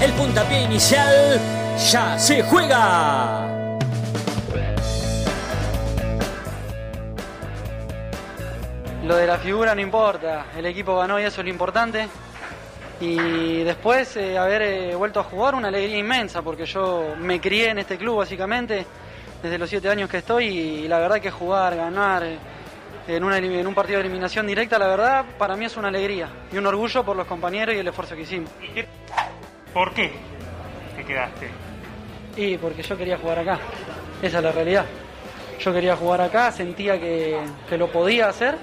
el puntapié inicial ya se juega. Lo de la figura no importa, el equipo ganó y eso es lo importante. Y después eh, haber eh, vuelto a jugar, una alegría inmensa, porque yo me crié en este club básicamente, desde los siete años que estoy, y la verdad que jugar, ganar eh, en, un partido de eliminación directa, la verdad, para mí es una alegría y un orgullo por los compañeros y el esfuerzo que hicimos. ¿Por qué te quedaste? Y porque yo quería jugar acá, esa es la realidad. Yo quería jugar acá, sentía que, que lo podía hacer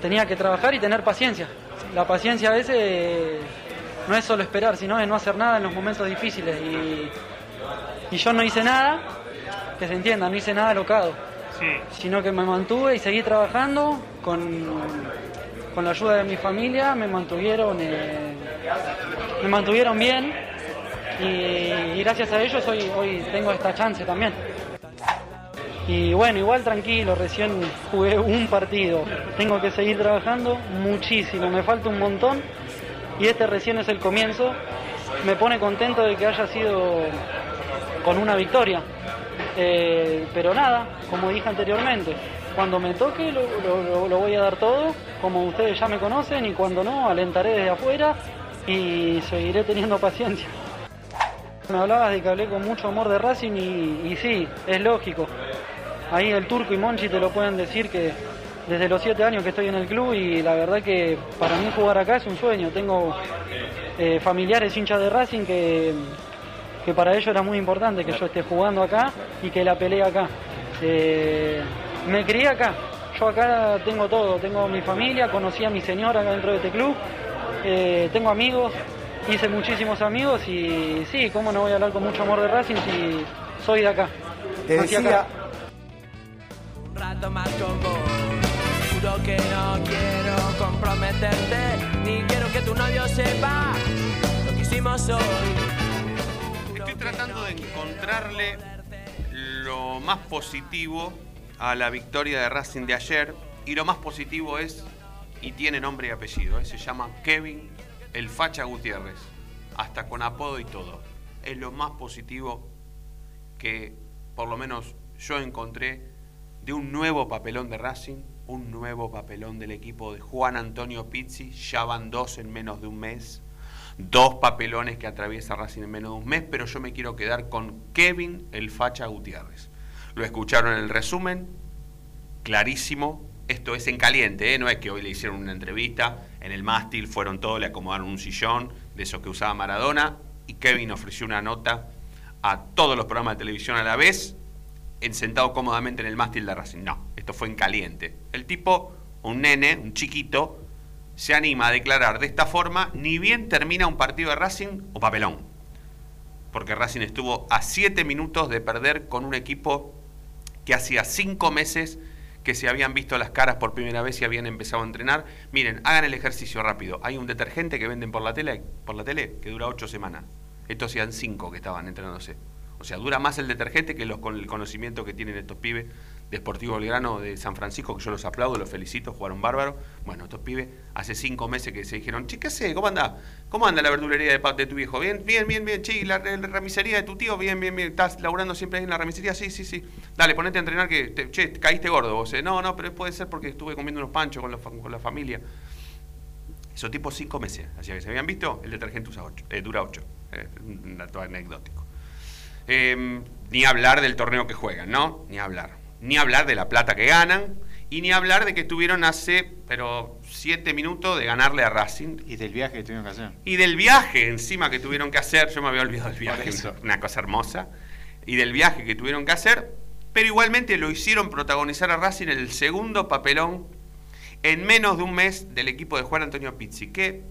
tenía que trabajar y tener paciencia. La paciencia a veces no es solo esperar, sino es no hacer nada en los momentos difíciles. Y, yo no hice nada, que se entienda, no hice nada locado. Sino que me mantuve y seguí trabajando con, con la ayuda de mi familia, me mantuvieron, eh, me mantuvieron bien y, gracias a ellos hoy, hoy tengo esta chance también. Y bueno, igual tranquilo, recién jugué un partido. Tengo que seguir trabajando muchísimo, me falta un montón y este recién es el comienzo. Me pone contento de que haya sido con una victoria. Eh, pero nada, como dije anteriormente, cuando me toque lo, lo, voy a dar todo, como ustedes ya me conocen, y cuando no, alentaré desde afuera y seguiré teniendo paciencia. Me hablabas de que hablé con mucho amor de Racing y, sí, es lógico. Ahí el Turco y Monchi te lo pueden decir que desde los siete años que estoy en el club y la verdad que para mí jugar acá es un sueño. Tengo eh, familiares hinchas de Racing que, que para ellos era muy importante que yo esté jugando acá y que la pelee acá. Eh, me crié acá, yo acá tengo todo, tengo mi familia, conocí a mi señora acá dentro de este club, eh, tengo amigos, hice muchísimos amigos y sí, cómo no voy a hablar con mucho amor de Racing si soy de acá. Te decía, rato más con vos. que no quiero comprometerte, ni quiero que tu novio sepa lo que hicimos hoy. Estoy tratando de encontrarle lo más positivo a la victoria de Racing de ayer. Y lo más positivo es, y tiene nombre y apellido, ¿eh? se llama Kevin el Facha Gutiérrez. Hasta con apodo y todo. Es lo más positivo que por lo menos yo encontré de un nuevo papelón de Racing, un nuevo papelón del equipo de Juan Antonio Pizzi, ya van dos en menos de un mes, dos papelones que atraviesa Racing en menos de un mes, pero yo me quiero quedar con Kevin el Facha Gutiérrez. Lo escucharon en el resumen, clarísimo, esto es en caliente, ¿eh? no es que hoy le hicieron una entrevista, en el mástil fueron todos, le acomodaron un sillón de esos que usaba Maradona, y Kevin ofreció una nota a todos los programas de televisión a la vez, sentado cómodamente en el mástil de Racing. No, esto fue en caliente. El tipo, un nene, un chiquito, se anima a declarar de esta forma, ni bien termina un partido de Racing o papelón. Porque Racing estuvo a siete minutos de perder con un equipo que hacía cinco meses que se habían visto las caras por primera vez y habían empezado a entrenar. Miren, hagan el ejercicio rápido. Hay un detergente que venden por la tele, por la tele que dura ocho semanas. Estos hacían cinco que estaban entrenándose. O sea, dura más el detergente que los, con el conocimiento que tienen estos pibes de Sportivo Belgrano de San Francisco, que yo los aplaudo, los felicito, jugaron bárbaro. Bueno, estos pibes hace cinco meses que se dijeron, che, ¿qué sé? ¿Cómo anda? ¿Cómo anda la verdulería de, de tu viejo? Bien, bien, bien, bien, che, la, la, de tu tío, bien, bien, bien. ¿Estás laburando siempre en la ramisería? Sí, sí, sí. Dale, ponete a entrenar que, te, che, caíste gordo vos. Eh. No, no, pero puede ser porque estuve comiendo unos panchos con con la familia. Esos tipos cinco meses, así que se habían visto, el detergente usa ocho, eh, dura ocho. Eh, un dato anecdótico. Em, ni hablar del torneo que juegan, ¿no? Ni hablar. Ni hablar de la plata que ganan y ni hablar de que estuvieron hace, pero siete minutos de ganarle a Racing. Y del viaje que tuvieron que hacer. Y del viaje encima que tuvieron que hacer, yo me había olvidado del viaje, una cosa hermosa. Y del viaje que tuvieron que hacer, pero igualmente lo hicieron protagonizar a Racing en el segundo papelón en menos de un mes del equipo de Juan Antonio Pizzi, que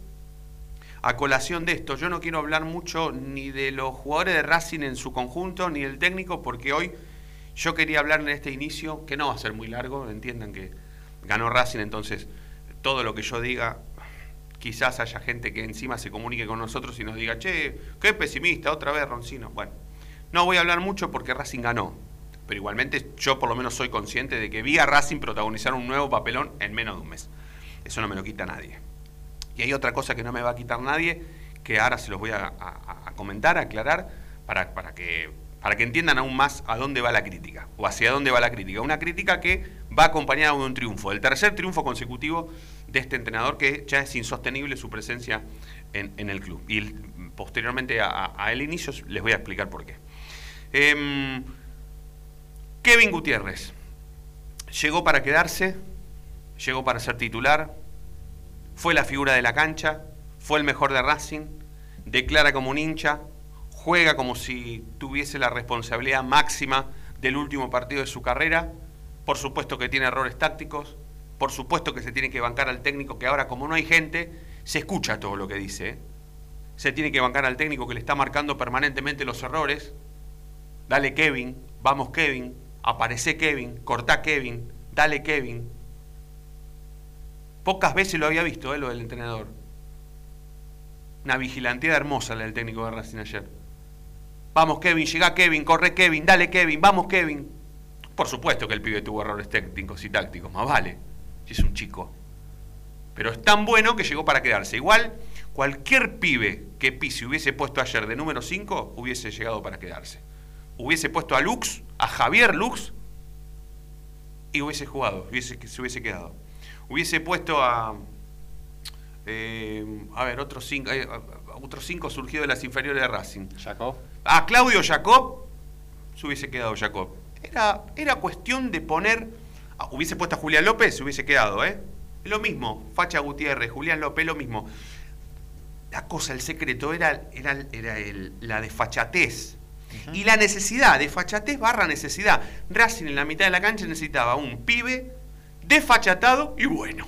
a colación de esto. Yo no quiero hablar mucho ni de los jugadores de Racing en su conjunto, ni del técnico, porque hoy yo quería hablar en este inicio, que no va a ser muy largo, entiendan que ganó Racing, entonces todo lo que yo diga, quizás haya gente que encima se comunique con nosotros y nos diga, che, qué pesimista, otra vez Roncino. Bueno, no voy a hablar mucho porque Racing ganó, pero igualmente yo por lo menos soy consciente de que vi a Racing protagonizar un nuevo papelón en menos de un mes. Eso no me lo quita nadie. Y hay otra cosa que no me va a quitar nadie, que ahora se los voy a, comentar, aclarar, para, para, que, para que entiendan aún más a dónde va la crítica, o hacia dónde va la crítica. Una crítica que va acompañada de un triunfo, el tercer triunfo consecutivo de este entrenador que ya es insostenible su presencia en, el club. Y posteriormente a el inicio les voy a explicar por qué. Em, Kevin Gutiérrez llegó para quedarse, llegó para ser titular, fue la figura de la cancha, fue el mejor de Racing, declara como un hincha, juega como si tuviese la responsabilidad máxima del último partido de su carrera, por supuesto que tiene errores tácticos, por supuesto que se tiene que bancar al técnico, que ahora como no hay gente, se escucha todo lo que dice. ¿eh? Se tiene que bancar al técnico que le está marcando permanentemente los errores. Dale Kevin, vamos Kevin, aparece Kevin, cortá Kevin, dale Kevin. Pocas veces lo había visto, ¿eh? lo del entrenador. Una vigilanteada hermosa la del técnico de Racing ayer. Vamos Kevin, llega Kevin, corre Kevin, dale Kevin, vamos Kevin. Por supuesto que el pibe tuvo errores técnicos y tácticos, más vale, si es un chico. Pero es tan bueno que llegó para quedarse. Igual, cualquier pibe que Pisi hubiese puesto ayer de número 5 hubiese llegado para quedarse. Hubiese puesto a Lux, a Javier Lux, y hubiese jugado, hubiese, se hubiese quedado. Hubiese puesto a. eh, a ver, otros cinco, eh, otros cinco surgidos de las inferiores de Racing. Jacob. A Claudio Jacob, se hubiese quedado Jacob. Era, era cuestión de poner. ah, hubiese puesto a Julián López, se hubiese quedado, ¿eh? Lo mismo. Facha Gutiérrez, Julián López, lo mismo. La cosa, el secreto era, era, era el- la desfachatez. Y la necesidad, desfachatez barra necesidad. Racing en la mitad de la cancha necesitaba un pibe desfachatado y bueno.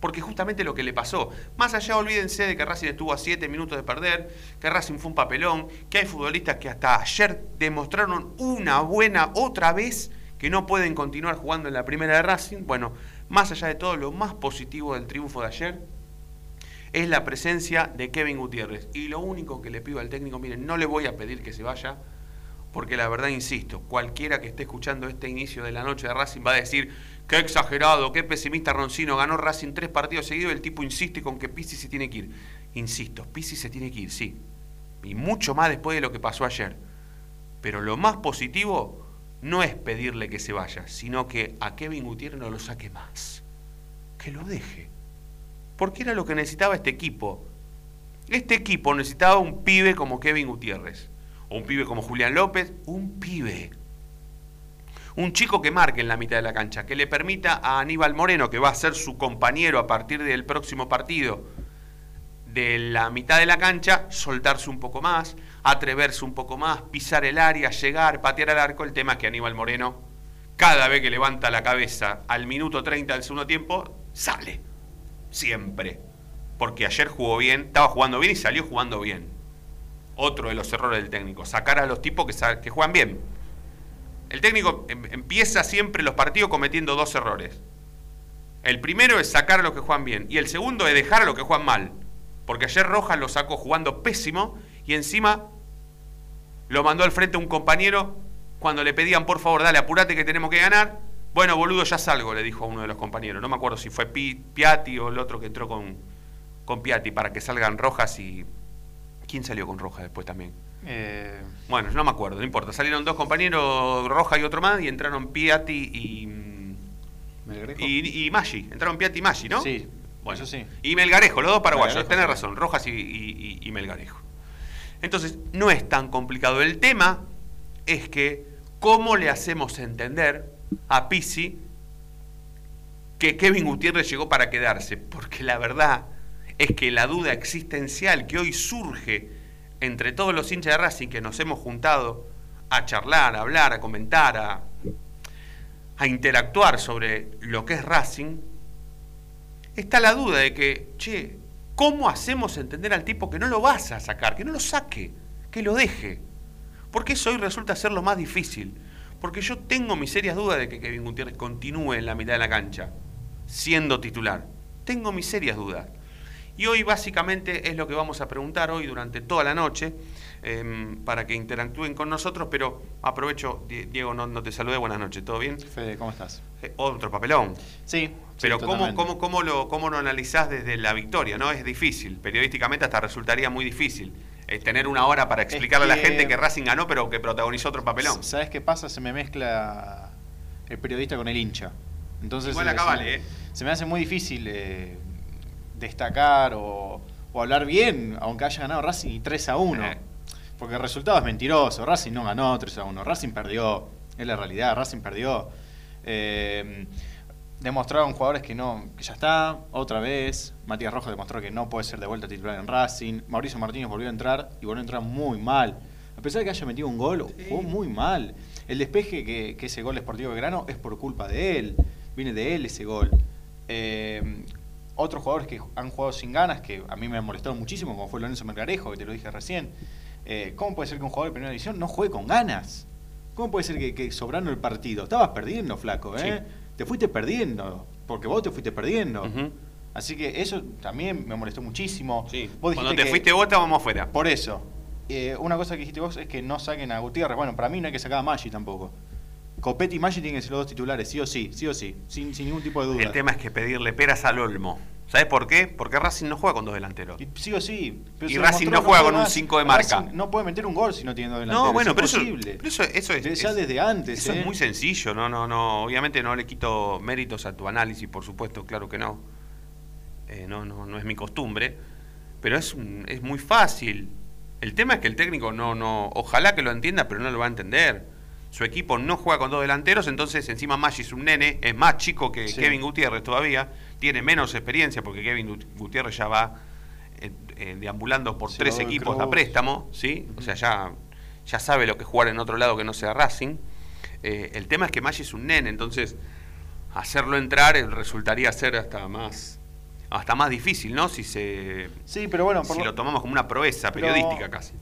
Porque justamente lo que le pasó, más allá olvídense de que Racing estuvo a 7 minutos de perder, que Racing fue un papelón, que hay futbolistas que hasta ayer demostraron una buena otra vez que no pueden continuar jugando en la primera de Racing. Bueno, más allá de todo, lo más positivo del triunfo de ayer es la presencia de Kevin Gutiérrez. Y lo único que le pido al técnico, miren, no le voy a pedir que se vaya, porque la verdad, insisto, cualquiera que esté escuchando este inicio de la noche de Racing va a decir, qué exagerado, qué pesimista Roncino, ganó Racing tres partidos seguidos el tipo insiste con que Pizzi se tiene que ir. Insisto, Pizzi se tiene que ir, sí. Y mucho más después de lo que pasó ayer. Pero lo más positivo no es pedirle que se vaya, sino que a Kevin Gutiérrez no lo saque más. Que lo deje. Porque era lo que necesitaba este equipo. Este equipo necesitaba un pibe como Kevin Gutiérrez. O un pibe como Julián López. Un pibe. Un chico que marque en la mitad de la cancha. Que le permita a Aníbal Moreno, que va a ser su compañero a partir del próximo partido, de la mitad de la cancha, soltarse un poco más, atreverse un poco más, pisar el área, llegar, patear al arco. El tema es que Aníbal Moreno, cada vez que levanta la cabeza al minuto 30 del segundo tiempo, sale. Siempre. Porque ayer jugó bien, estaba jugando bien y salió jugando bien. Otro de los errores del técnico, sacar a los tipos que, que juegan bien. El técnico em- empieza siempre los partidos cometiendo dos errores. El primero es sacar a los que juegan bien y el segundo es dejar a los que juegan mal. Porque ayer Rojas lo sacó jugando pésimo y encima lo mandó al frente un compañero cuando le pedían por favor, dale, apurate que tenemos que ganar. Bueno, boludo, ya salgo, le dijo a uno de los compañeros. No me acuerdo si fue Pi- Piatti o el otro que entró con, con Piatti para que salgan Rojas y... ¿Quién salió con Rojas después también? Eh, Bueno, no me acuerdo, no importa. Salieron dos compañeros, Rojas y otro más, y entraron Piatti y... mm, Melgarejo. Y, y Maggi, entraron Piatti y Maggi, ¿no? Sí, Bueno, eso sí. Y Melgarejo, los dos paraguayos, Melgarejo, tenés razón, Rojas y- y Melgarejo. Entonces, no es tan complicado. El tema es que, ¿cómo le hacemos entender a Pisi que Kevin Gutiérrez llegó para quedarse? Porque la verdad es que la duda existencial que hoy surge entre todos los hinchas de Racing que nos hemos juntado a charlar, a hablar, a comentar, a, a interactuar sobre lo que es Racing, está la duda de que, che, ¿Cómo hacemos entender al tipo que no lo vas a sacar, que no lo saque, que lo deje? Porque eso hoy resulta ser lo más difícil. Porque yo tengo mis serias dudas de que Kevin Gutiérrez continúe en la mitad de la cancha, siendo titular. Tengo mis serias dudas. Y hoy básicamente es lo que vamos a preguntar hoy durante toda la noche em, para que interactúen con nosotros, pero aprovecho, Die- Diego, no, no te saludé, buenas noches, ¿todo bien? Fede, ¿cómo estás? Eh, otro papelón. Sí. Pero sí, ¿cómo, cómo, cómo, lo, ¿cómo lo analizás desde la victoria? ¿no? Es difícil, periodísticamente hasta resultaría muy difícil eh, tener una hora para explicarle a la gente que Racing ganó, pero que protagonizó otro papelón. ¿Sabes qué pasa? Se me mezcla el periodista con el hincha. Entonces, Igual eh, acá se, vale, ¿eh? se me hace muy difícil eh, destacar o, o hablar bien, aunque haya ganado Racing y 3 a 1. Eh. Porque el resultado es mentiroso. Racing no ganó 3 a 1. Racing perdió. Es la realidad. Racing perdió. Eh, demostraron jugadores que no que ya está otra vez Matías Rojas demostró que no puede ser de vuelta titular en Racing Mauricio Martínez volvió a entrar y volvió a entrar muy mal a pesar de que haya metido un gol jugó muy mal el despeje que, que ese gol Sportivo Belgrano es por culpa de él viene de él ese gol Eh, otros jugadores que han jugado sin ganas que a mí me han molestado muchísimo como fue Lorenzo Melgarejo que te lo dije recién Eh, ¿cómo puede ser que un jugador de primera división no juegue con ganas? ¿Cómo puede ser que, que sobrando el partido? Estabas perdiendo, flaco, ¿eh? Sí. Te fuiste perdiendo, porque vos te fuiste perdiendo. Así que eso también me molestó muchísimo. Sí. Vos Cuando te que- fuiste vos, estábamos afuera. Por eso. Eh, una cosa que dijiste vos es que no saquen a Gutiérrez. Bueno, para mí no hay que sacar a Maggi tampoco. Copetti y Maggi tienen que ser los dos titulares, sí o sí, sí o sí, sin, sin ningún tipo de duda. El tema es que pedirle peras al Olmo. ¿Sabes por qué? Porque Racing no juega con dos delanteros. Y sí o sí. pero Y Racing no juega con un más. cinco de marca. Racing no puede meter un gol si no tiene dos delanteros. No, bueno, es pero eso, imposible. pero eso, eso es, De- ya es- desde antes, Eso ¿eh? es muy sencillo, no, no, no. Obviamente no le quito méritos a tu análisis, por supuesto, claro que no. Eh, no, no, no es mi costumbre. Pero es, un- es muy fácil. El tema es que el técnico no, no, ojalá que lo entienda, pero no lo va a entender. Su equipo no juega con dos delanteros, entonces encima Maggi es un nene, es más chico que Sí. Kevin Gutiérrez todavía, tiene menos experiencia porque Kevin Gut- Gutiérrez ya va eh, eh, deambulando por tres equipos a préstamo, ¿sí? O sea, ya, ya sabe lo que es jugar en otro lado que no sea Racing. Eh, el tema es que Maggi es un nene, entonces hacerlo entrar resultaría ser hasta más hasta más difícil, ¿no? Si se Sí, pero bueno, por si lo- lo tomamos como una proeza Pero- periodística casi.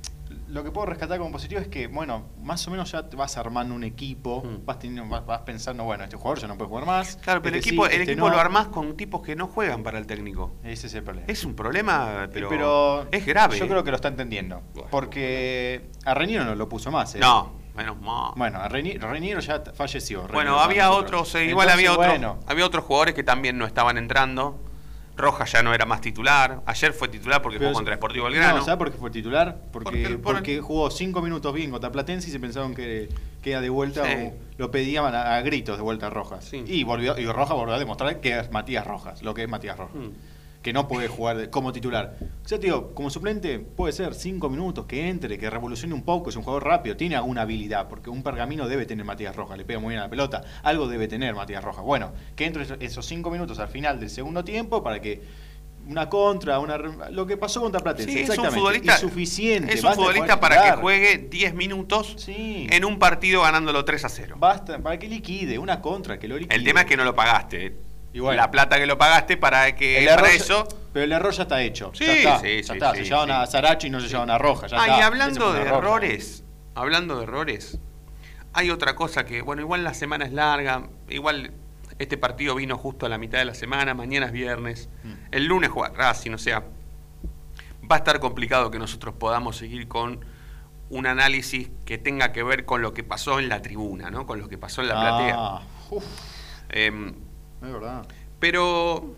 Lo que puedo rescatar como positivo es que, bueno, más o menos ya te vas armando un equipo, Mm. vas, teniendo, vas, vas pensando, bueno, este jugador ya no puede jugar más. Claro, pero el este equipo, sí, el este equipo no. lo armás con tipos que no juegan para el técnico. Ese es el problema. Es un problema, Eh, pero, es grave. Yo creo que lo está entendiendo. Bueno. Porque a Reñero no lo puso más, ¿eh? No, menos mal. Bueno, Reñero ya falleció. Bueno, había nosotros. otros, eh, igual Entonces, había otros, bueno, había otros jugadores que también no estaban entrando. Rojas ya no era más titular. Ayer fue titular porque pero- jugó contra Sportivo Belgrano. No, ¿sabes por qué fue titular? Porque, Porque- por- porque jugó cinco minutos bien contra Platense y se pensaron que, que era de vuelta Sí. o lo pedían a, a gritos de vuelta a Rojas. Sí. Y volvió y Rojas volvió a demostrar que es Matías Rojas, lo que es Matías Rojas. Mm. Que no puede jugar como titular. O sea, tío, como suplente puede ser cinco minutos, que entre, que revolucione un poco, es un jugador rápido, tiene alguna habilidad, porque un pergamino debe tener Matías Rojas, le pega muy bien a la pelota, algo debe tener Matías Rojas. Bueno, que entre esos- cinco minutos al final del segundo tiempo para que una contra, una lo que pasó contra Platense, Sí, es un futbolista, y suficiente. es un futbolista para que juegue 10 minutos Sí. en un partido ganándolo 3 a 0. Basta, para que liquide, una contra, que lo liquide. El tema es que no lo pagaste. Y bueno. la plata que lo pagaste para que el error, eso. pero el error ya está hecho. Sí, ya está, sí, ya sí, está. sí, se sí. a Sarachi y no se llevaban a Rojas. Ya Ah, está. y hablando de error. errores, hablando de errores, hay otra cosa que, bueno, igual la semana es larga, igual este partido vino justo a la mitad de la semana, mañana es viernes, Mm. el lunes juega Racing, o sea, va a estar complicado que nosotros podamos seguir con un análisis que tenga que ver con lo que pasó en la tribuna, ¿no? Con lo que pasó en la platea. Ah, Em, es verdad. pero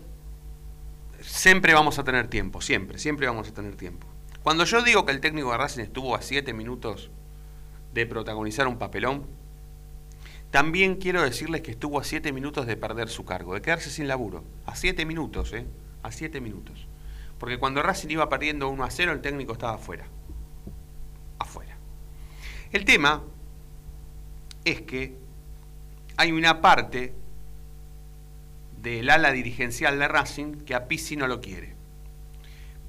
siempre vamos a tener tiempo, siempre, siempre vamos a tener tiempo. Cuando yo digo que el técnico de Racing estuvo a 7 minutos de protagonizar un papelón, también quiero decirles que estuvo a 7 minutos de perder su cargo, de quedarse sin laburo. A 7 minutos, ¿eh? A 7 minutos. Porque cuando Racing iba perdiendo 1 a 0, el técnico estaba afuera. Afuera. El tema es que hay una parte del ala dirigencial de Racing que a Pizzi no lo quiere.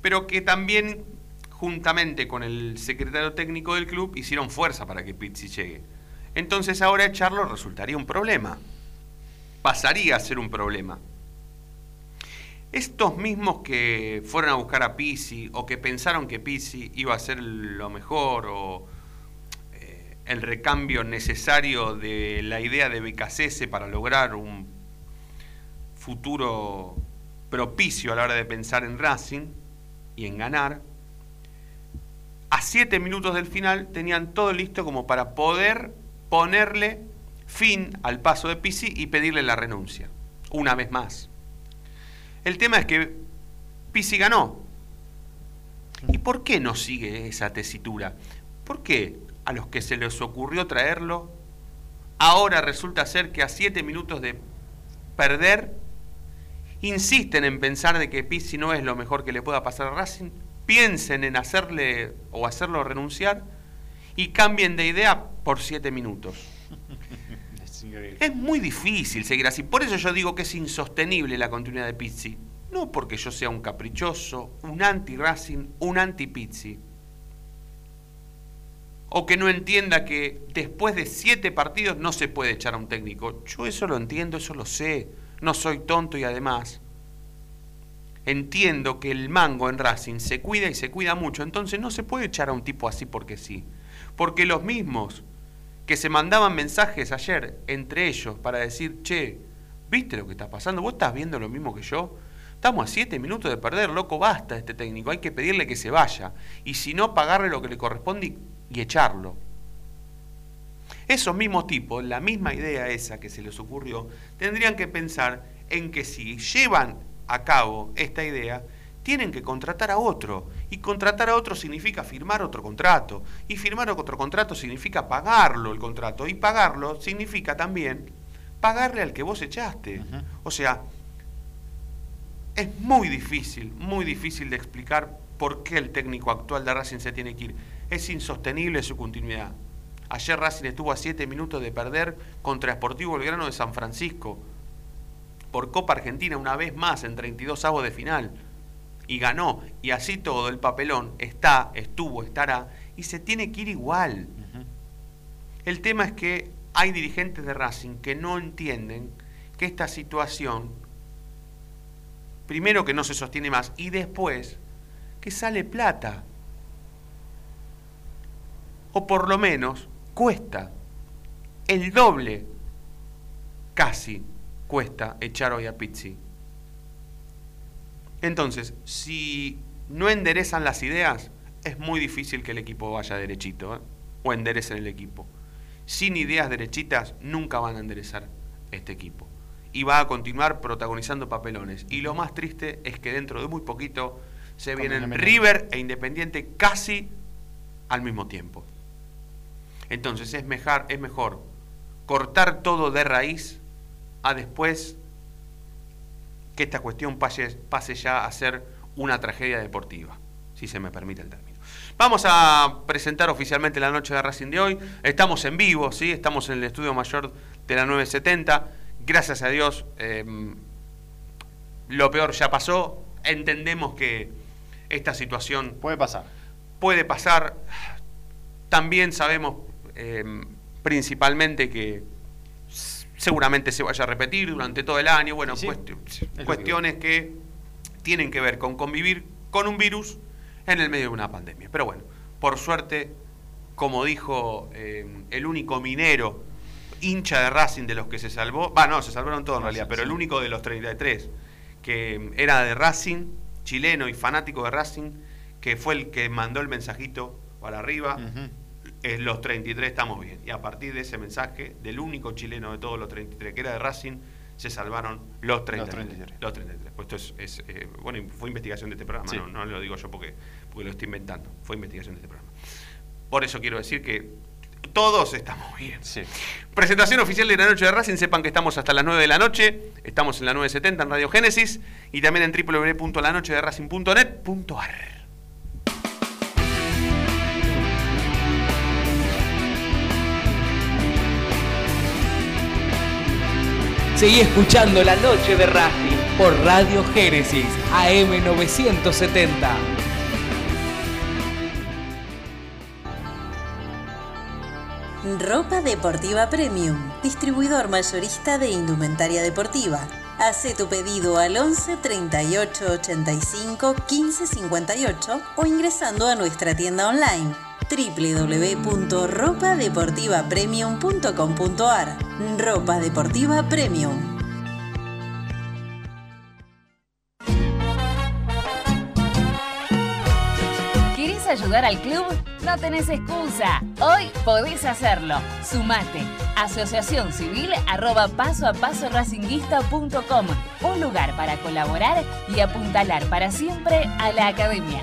Pero que también, juntamente con el secretario técnico del club, hicieron fuerza para que Pizzi llegue. Entonces ahora echarlo resultaría un problema. Pasaría a ser un problema. estos mismos que fueron a buscar a Pizzi o que pensaron que Pizzi iba a ser lo mejor o eh, el recambio necesario de la idea de Becasese para lograr un futuro propicio a la hora de pensar en Racing y en ganar, a siete minutos del final tenían todo listo como para poder ponerle fin al paso de Pizzi y pedirle la renuncia, una vez más. El tema es que Pisi ganó. ¿Y por qué no sigue esa tesitura? ¿Por qué a los que se les ocurrió traerlo, ahora resulta ser que a siete minutos de perder, insisten en pensar de que Pisi no es lo mejor que le pueda pasar a Racing? Piensen en hacerle o hacerlo renunciar y cambien de idea por siete minutos. Es muy difícil seguir así. Por eso yo digo que es insostenible la continuidad de Pizzi. No porque yo sea un caprichoso, un anti-Racing, un anti-Pizzi. O que no entienda que después de siete partidos no se puede echar a un técnico. Yo eso lo entiendo, eso lo sé. No soy tonto y además entiendo que el mango en Racing se cuida y se cuida mucho. Entonces no se puede echar a un tipo así porque sí. Porque los mismos que se mandaban mensajes ayer entre ellos para decir, che, ¿viste lo que está pasando? ¿Vos estás viendo lo mismo que yo? Estamos a siete minutos de perder, loco, basta este técnico, hay que pedirle que se vaya. Y si no, pagarle lo que le corresponde y, y echarlo. Esos mismos tipos, la misma idea esa que se les ocurrió, tendrían que pensar en que si llevan a cabo esta idea, tienen que contratar a otro. Y contratar a otro significa firmar otro contrato. Y firmar otro contrato significa pagarlo el contrato. Y pagarlo significa también pagarle al que vos echaste. O sea, es muy difícil, muy difícil de explicar por qué el técnico actual de Racing se tiene que ir. Es insostenible su continuidad. Ayer Racing estuvo a siete minutos de perder contra Sportivo Belgrano de San Francisco por Copa Argentina una vez más en 32 avos de final y ganó, y así todo el papelón está, estuvo, estará, y se tiene que ir igual. El tema es que hay dirigentes de Racing que no entienden que esta situación, primero que no se sostiene más, y después que sale plata. O por lo menos cuesta el doble, casi cuesta echar hoy a Pizzi. Entonces, si no enderezan las ideas, es muy difícil que el equipo vaya derechito ¿eh? o enderecen el equipo. Sin ideas derechitas nunca van a enderezar este equipo. Y va a continuar protagonizando papelones. Y lo más triste es que dentro de muy poquito se vienen River e Independiente casi al mismo tiempo. Entonces es mejor, es mejor cortar todo de raíz a después que esta cuestión pase, pase ya a ser una tragedia deportiva, si se me permite el término. Vamos a presentar oficialmente la noche de Racing de hoy. Estamos en vivo, ¿sí? estamos en el estudio mayor de la 970. Gracias a Dios, em, lo peor ya pasó. Entendemos que esta situación... Puede pasar. Puede pasar. También sabemos em, principalmente que seguramente se vaya a repetir durante todo el año. Bueno, cuestiones que tienen que ver con convivir con un virus en el medio de una pandemia. Pero bueno, por suerte, como dijo eh, el único minero hincha de Racing de los que se salvó, va, no, se salvaron todos en realidad, pero el único de los 33 que era de Racing, chileno y fanático de Racing, que fue el que mandó el mensajito para arriba, es los 33 estamos bien. Y a partir de ese mensaje, del único chileno de todos los 33 que era de Racing, se salvaron los 33. Los 33. Pues esto es, eh, bueno, fue investigación de este programa, no, no, lo digo yo porque, porque lo estoy inventando, fue investigación de este programa. Por eso quiero decir que todos estamos bien. Presentación oficial de la noche de Racing, sepan que estamos hasta las 9 de la noche, estamos en la 970 en Radio Génesis y también en www.lanochederacing.net.ar. Seguí escuchando La Noche de Racing por Radio Génesis AM970. Ropa Deportiva Premium, distribuidor mayorista de indumentaria deportiva Haz tu pedido al 11 38 85 15 58 o ingresando a nuestra tienda online www.ropadeportivapremium.com.ar Ropa Deportiva Premium. ¿Querés ayudar al club? No tenés excusa. Hoy podés hacerlo. Sumate. Asociación Civil arroba paso a paso. Un lugar para colaborar y apuntalar para siempre a la academia.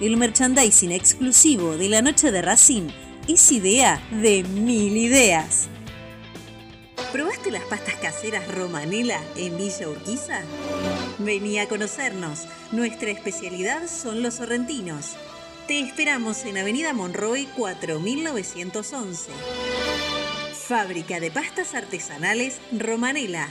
El merchandising exclusivo de la noche de Racing es idea de mil ideas. ¿Probaste las pastas caseras Romanela en Villa Urquiza? Vení a conocernos. Nuestra especialidad son los sorrentinos. Te esperamos en Avenida Monroy 4911. Fábrica de pastas artesanales Romanela.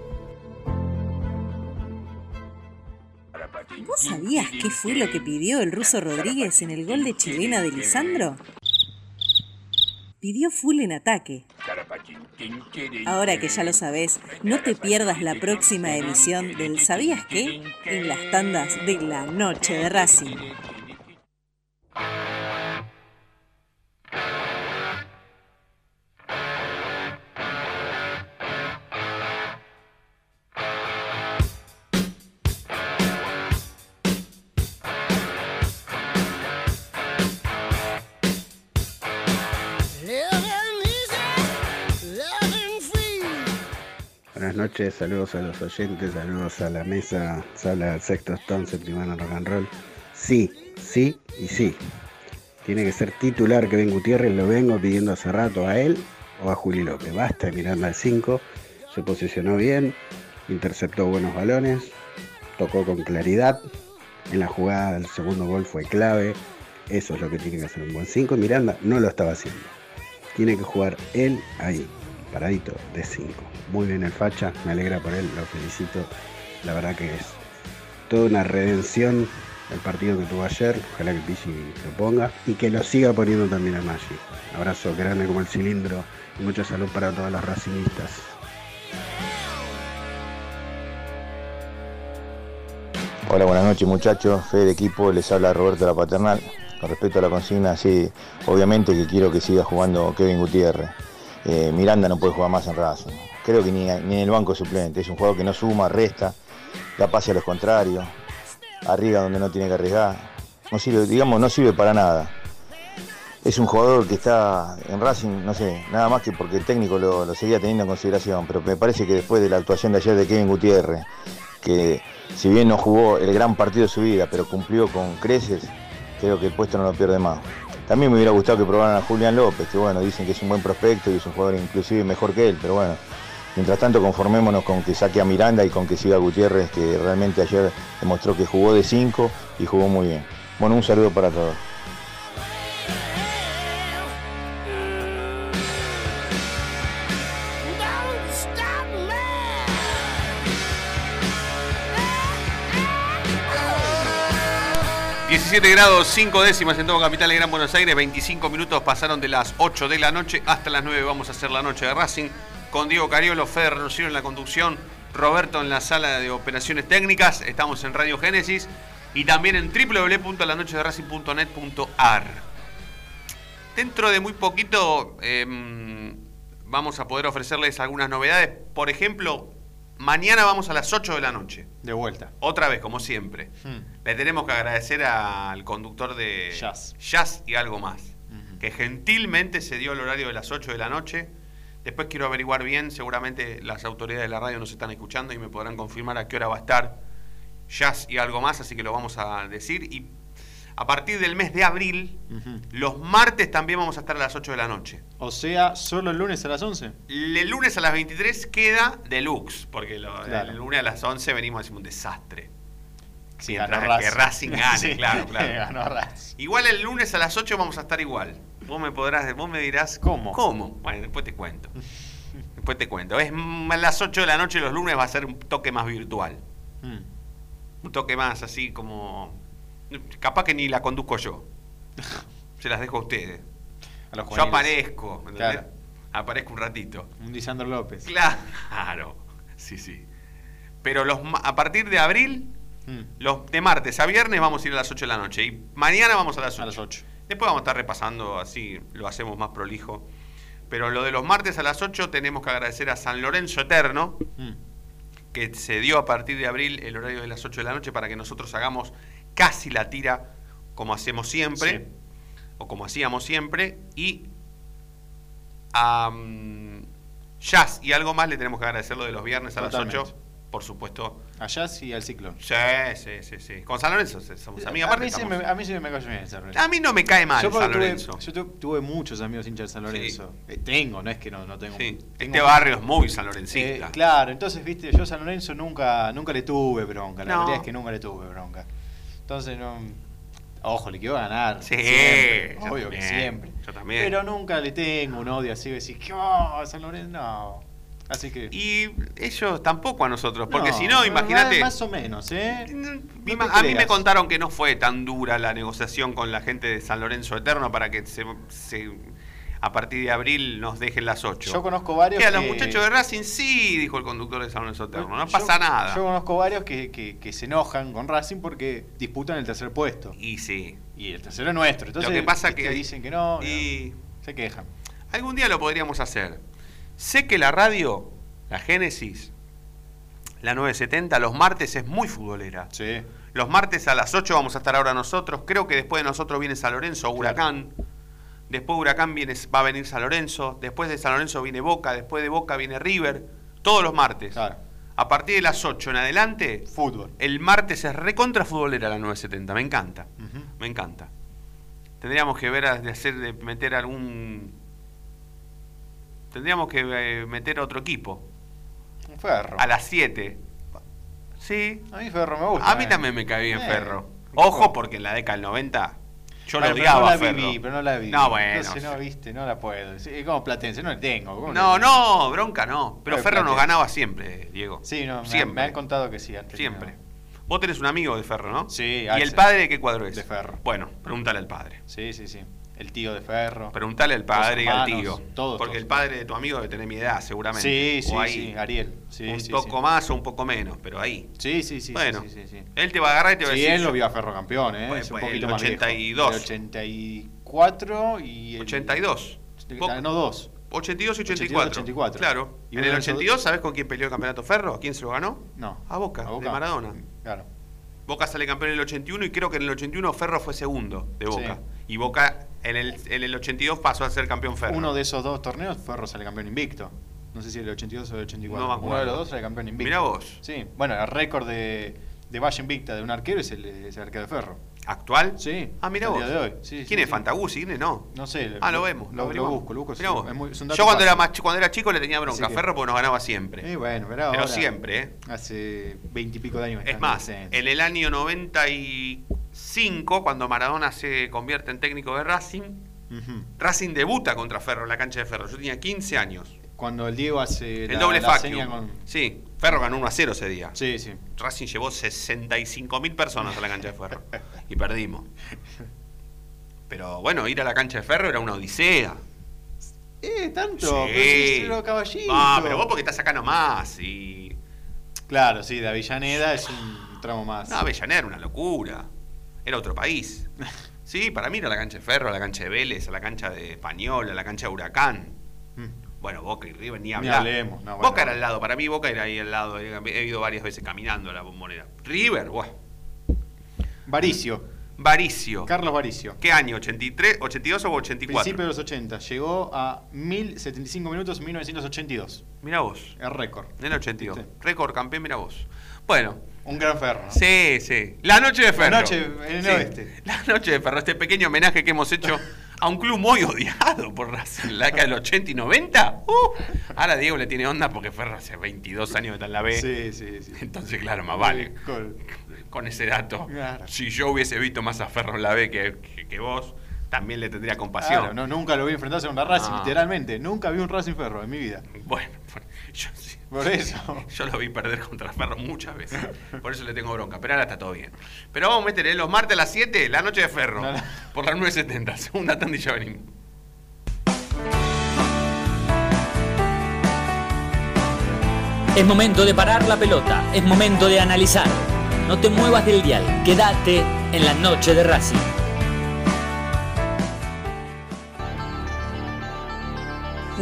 ¿Vos sabías qué fue lo que pidió el ruso Rodríguez en el gol de chilena de Lisandro? Pidió full en ataque. Ahora que ya lo sabes, no te pierdas la próxima emisión del ¿Sabías qué? en las tandas de la noche de Racing. Buenas noches, saludos a los oyentes, saludos a la mesa, sala Sexto Stone, Septimana Rock and Roll. Sí, sí y sí. Tiene que ser titular Kevin Gutiérrez, lo vengo pidiendo hace rato a él o a Juli López. Basta de Miranda al 5, se posicionó bien, interceptó buenos balones, tocó con claridad. En la jugada del segundo gol fue clave. Eso es lo que tiene que hacer un buen 5. Miranda no lo estaba haciendo. Tiene que jugar él ahí, paradito, de 5. Muy bien el facha, me alegra por él, lo felicito. La verdad que es toda una redención el partido que tuvo ayer. Ojalá que Pichi lo ponga y que lo siga poniendo también a Maggi. Abrazo grande como el cilindro y mucha salud para todos los racinistas. Hola, buenas noches muchachos, fe de equipo, les habla Roberto La Paternal. Con respecto a la consigna, sí, obviamente que quiero que siga jugando Kevin Gutiérrez. Eh, Miranda no puede jugar más en Racing. Creo que ni, ni, en el banco suplente. Es un jugador que no suma, resta, da pase a los contrarios, arriba donde no tiene que arriesgar. No sirve, digamos, no sirve para nada. Es un jugador que está en Racing, no sé, nada más que porque el técnico lo, lo seguía teniendo en consideración, pero me parece que después de la actuación de ayer de Kevin Gutiérrez, que si bien no jugó el gran partido de su vida, pero cumplió con creces, creo que el puesto no lo pierde más. También me hubiera gustado que probaran a Julián López, que bueno, dicen que es un buen prospecto y es un jugador inclusive mejor que él, pero bueno, mientras tanto conformémonos con que saque a Miranda y con que siga Gutiérrez, que realmente ayer demostró que jugó de 5 y jugó muy bien. Bueno, un saludo para todos. 17 grados 5 décimas en todo Capital de Gran Buenos Aires, 25 minutos pasaron de las 8 de la noche hasta las 9 vamos a hacer la noche de Racing con Diego Cariolo, Fede Renuncio en la conducción, Roberto en la sala de operaciones técnicas, estamos en Radio Génesis y también en www.lanochederacing.net.ar. Dentro de muy poquito eh, vamos a poder ofrecerles algunas novedades. Por ejemplo, mañana vamos a las 8 de la noche. De vuelta. Otra vez, como siempre. Hmm. Le tenemos que agradecer al conductor de Jazz. Jazz y algo más, que gentilmente se dio el horario de las 8 de la noche. Después quiero averiguar bien, seguramente las autoridades de la radio nos están escuchando y me podrán confirmar a qué hora va a estar Jazz y algo más, así que lo vamos a decir. Y a partir del mes de abril, los martes también vamos a estar a las 8 de la noche. O sea, solo el lunes a las 11. El lunes a las 23 queda deluxe, porque lo- Claro. el lunes a las 11 venimos a hacer un desastre. Sí, ganó que Racing. Gane, Sí, claro, claro. ganó Racing. Igual el lunes a las 8 vamos a estar igual. Vos me podrás, vos me dirás ¿Cómo? ¿Cómo? Bueno, después te cuento. Después te cuento. Es a las 8 de la noche los lunes va a ser un toque más virtual. Mm. Un toque más así como capaz que ni la conduzco yo. Se las dejo a ustedes. A los yo aparezco. Claro. Aparezco un ratito. Un Lisandro López. Claro, sí, sí. Pero los, a partir de abril, Mm. los de martes a viernes vamos a ir a las 8 de la noche. Y mañana vamos a las 8. A las 8. Después vamos a estar repasando, así lo hacemos más prolijo. Pero lo de los martes a las 8 tenemos que agradecer a San Lorenzo Eterno, Mm. que se dio a partir de abril el horario de las 8 de la noche para que nosotros hagamos casi la tira como hacemos siempre, Sí. o como hacíamos siempre, y a Jazz y algo más le tenemos que agradecer lo de los viernes a las Totalmente. 8, por supuesto. A Jazz y al Ciclón. Sí, sí, sí, sí. Con San Lorenzo somos amigos. a, mí sí me, a mí sí me cae bien San Lorenzo. A mí no me cae mal yo San tuve- Lorenzo. yo tu- tuve muchos amigos hinchas de San Lorenzo. Eh, tengo, no es que no, no tengo. Sí, tengo- Este barrio es muy sanlorencista. Eh, claro, entonces, viste, yo a San Lorenzo nunca, nunca le tuve bronca. La No. realidad es que nunca le tuve bronca. Entonces, no. Ojo, le quiero ganar. Sí, siempre, obvio que siempre. yo también. Pero nunca le tengo un odio así de decir, ¿qué oh, San Lorenzo? No. Así que. Y ellos tampoco a nosotros, porque No, si no, imagínate. Más o menos, ¿eh? No te a mí me contaron que no fue tan dura la negociación con la gente de San Lorenzo Eterno para que se, se- a partir de abril nos dejen las 8. Yo conozco varios Que a los que- muchachos de Racing sí, dijo el conductor de San Lorenzo Eterno. No Yo- pasa nada. Yo conozco varios que, que- que se enojan con Racing porque disputan el tercer puesto. Y sí. Y el tercero es nuestro. Entonces, Lo que pasa que- dicen que no, no, y- se quejan. Algún día lo podríamos hacer. Sé que la radio, la Génesis, la 970, los martes es muy futbolera. Sí. Los martes a las 8 vamos a estar ahora nosotros. Creo que después de nosotros viene San Lorenzo, Huracán. Después de Huracán viene, va a venir San Lorenzo. Después de San Lorenzo viene Boca. Después de Boca viene River. Todos los martes. A partir de las 8 en adelante, fútbol. El martes es recontra futbolera la 970. Me encanta. Me encanta. Tendríamos que ver de hacer de meter algún. Tendríamos que eh, meter otro equipo. Un ferro. A las 7. Sí. A mí Ferro me gusta. A mí eh. también me cae bien Eh, Ferro. Ojo, porque en la década del 90 yo lo pero odiaba no a la Ferro. viví, pero no la vi. No, bueno. Entonces no, viste, no la puedo. Es como platense, no la tengo. ¿cómo No, no, bronca no. Pero Pero Ferro nos ganaba siempre, Diego. Sí, no, me, siempre. me han contado que sí antes. Siempre. Vos tenés un amigo de Ferro, ¿no? Sí, ¿Y Axel. el padre de qué cuadro es? De Ferro. Bueno, pregúntale al padre. Sí, sí, sí. El tío de Ferro. Preguntale al padre y al tío. todos, porque todos. el padre de tu amigo debe tener mi edad, seguramente. Sí, sí, O ahí. sí, Ariel. Sí, un sí, poco sí. más o un poco menos, pero ahí. Sí, sí, sí. Bueno, sí, sí, sí, sí. él te va a agarrar y te va a Sí, decir. él yo- lo vio a Ferro campeón, ¿eh? Pues, es un pues, poquito el más viejo. 82. El 84 y el... 82. Ganó dos. 82 y 84. 84. Claro. Y en el de esos 82, ¿sabes con quién peleó el campeonato Ferro? ¿A quién se lo ganó? No. A Boca, A Boca. de Maradona. Claro. Boca sale campeón en el 81 y creo que en el 81 Ferro fue segundo de Boca. Y Boca en el, en el 82 pasó a ser campeón Ferro. Uno de esos dos torneos, Ferro sale campeón invicto. No sé si el 82 o el 84. No me acuerdo. Uno de los dos sale campeón invicto. Mirá vos. Sí. Bueno, el récord de, de Valle Invicta de un arquero es el, es el arquero de Ferro. ¿Actual? Sí. Ah, mira vos. de hoy. Sí, ¿Quién sí, es sí. Fantaguzzi? ¿Quién es? No. No sé. Ah, lo vemos. Lo, lo busco, lo busco. Mirá vos. Es muy- es un dato Yo cuando era, más, cuando era chico le tenía bronca a que- Ferro porque nos ganaba siempre. Y bueno, pero Pero ahora- siempre, ¿eh? Hace veintipico de años. Es más, en el año 95, cuando Maradona se convierte en técnico de Racing. Racing debuta contra Ferro en la cancha de Ferro. Yo tenía 15 años. Cuando el Diego hace El la, doble la seña con... Sí, Ferro ganó 1 a 0 ese día. Sí, sí. Racing llevó 65 mil personas a la cancha de Ferro y perdimos. Pero bueno, ir a la cancha de Ferro era una odisea. Eh, tanto. Sí. Pero si caballito. Ah, pero vos porque estás acá nomás y... Claro, sí, de Avellaneda es un tramo más. No, Avellaneda era una locura. Era otro país. Sí, para mí ir a la cancha de Ferro, la cancha de Vélez, la cancha de Español, la cancha de Huracán. Mm. Bueno, Boca y River ni Ni hablar. hablemos, no, bueno, Boca era al lado, para mí Boca era ahí al lado. He ido varias veces caminando a la bombonera. River, buah. Varicio. Varicio. Carlos Varicio. ¿Qué año? ¿83, 82 o 84? Principio de los 80. Llegó a 1075 minutos en 1982. Mira vos. El récord. En el 82. Récord campeón, mira vos. Bueno. Un gran ferro. Sí, sí. La noche de Ferro. La noche en el Sí. oeste. La noche de Ferro, este pequeño homenaje que hemos hecho a un club muy odiado por Racing la década del 80 y 90. Uh, ahora Diego le tiene onda porque Ferro hace 22 años que está en la B. Sí, sí, sí. Entonces, claro, más vale. Con- Con ese dato. Claro. Si yo hubiese visto más a Ferro en la B que, que- que vos, también le tendría compasión. Claro, no, nunca lo vi enfrentarse a una Racing, Ah. literalmente. Nunca vi un Racing Ferro en mi vida. Bueno, yo sí. Por eso. Yo lo vi perder contra Ferro muchas veces. Por eso le tengo bronca. Pero ahora está todo bien. Pero vamos a meterle los martes a las 7, la noche de Ferro. Por las 9.70. Segunda tanda y ya venimos. Es momento de parar la pelota, es momento de analizar. No te muevas del dial, quédate en la noche de Racing.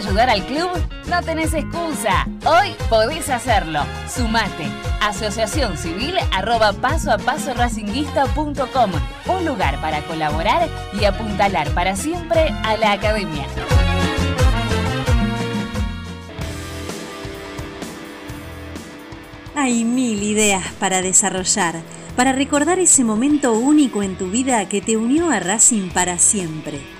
Ayudar al club? No tenés excusa. Hoy podés hacerlo. Sumate. Asociación Civil arroba paso a paso racinguista.com. Un lugar para colaborar y apuntalar para siempre a la academia. Hay mil ideas para desarrollar, para recordar ese momento único en tu vida que te unió a Racing para siempre.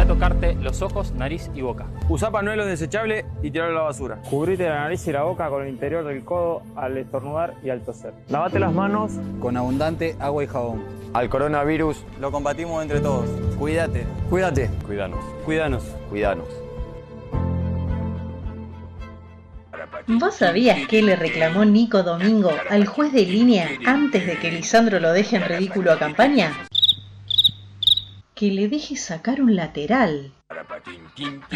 Evita tocarte los ojos, nariz y boca. Usa panuelos desechables y tirarlo a la basura. Cubrite la nariz y la boca con el interior del codo al estornudar y al toser. Lavate las manos Con abundante agua y jabón. Al coronavirus, Lo combatimos entre todos. Cuídate. cuídate. Cuidanos. Cuidanos. Cuidanos. ¿Vos sabías que le reclamó Nico Domingo al juez de línea antes de que Lisandro lo deje en ridículo a campaña? Que le deje sacar un lateral.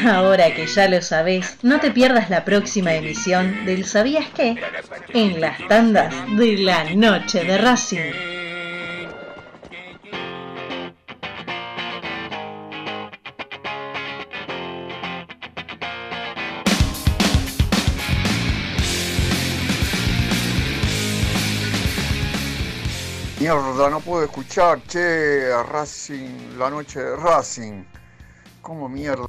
Ahora que ya lo sabés, no te pierdas la próxima emisión del ¿Sabías qué? En las tandas de la noche de Racing. Mierda, no puedo escuchar, che, a Racing, la noche de Racing. ¿Cómo mierda?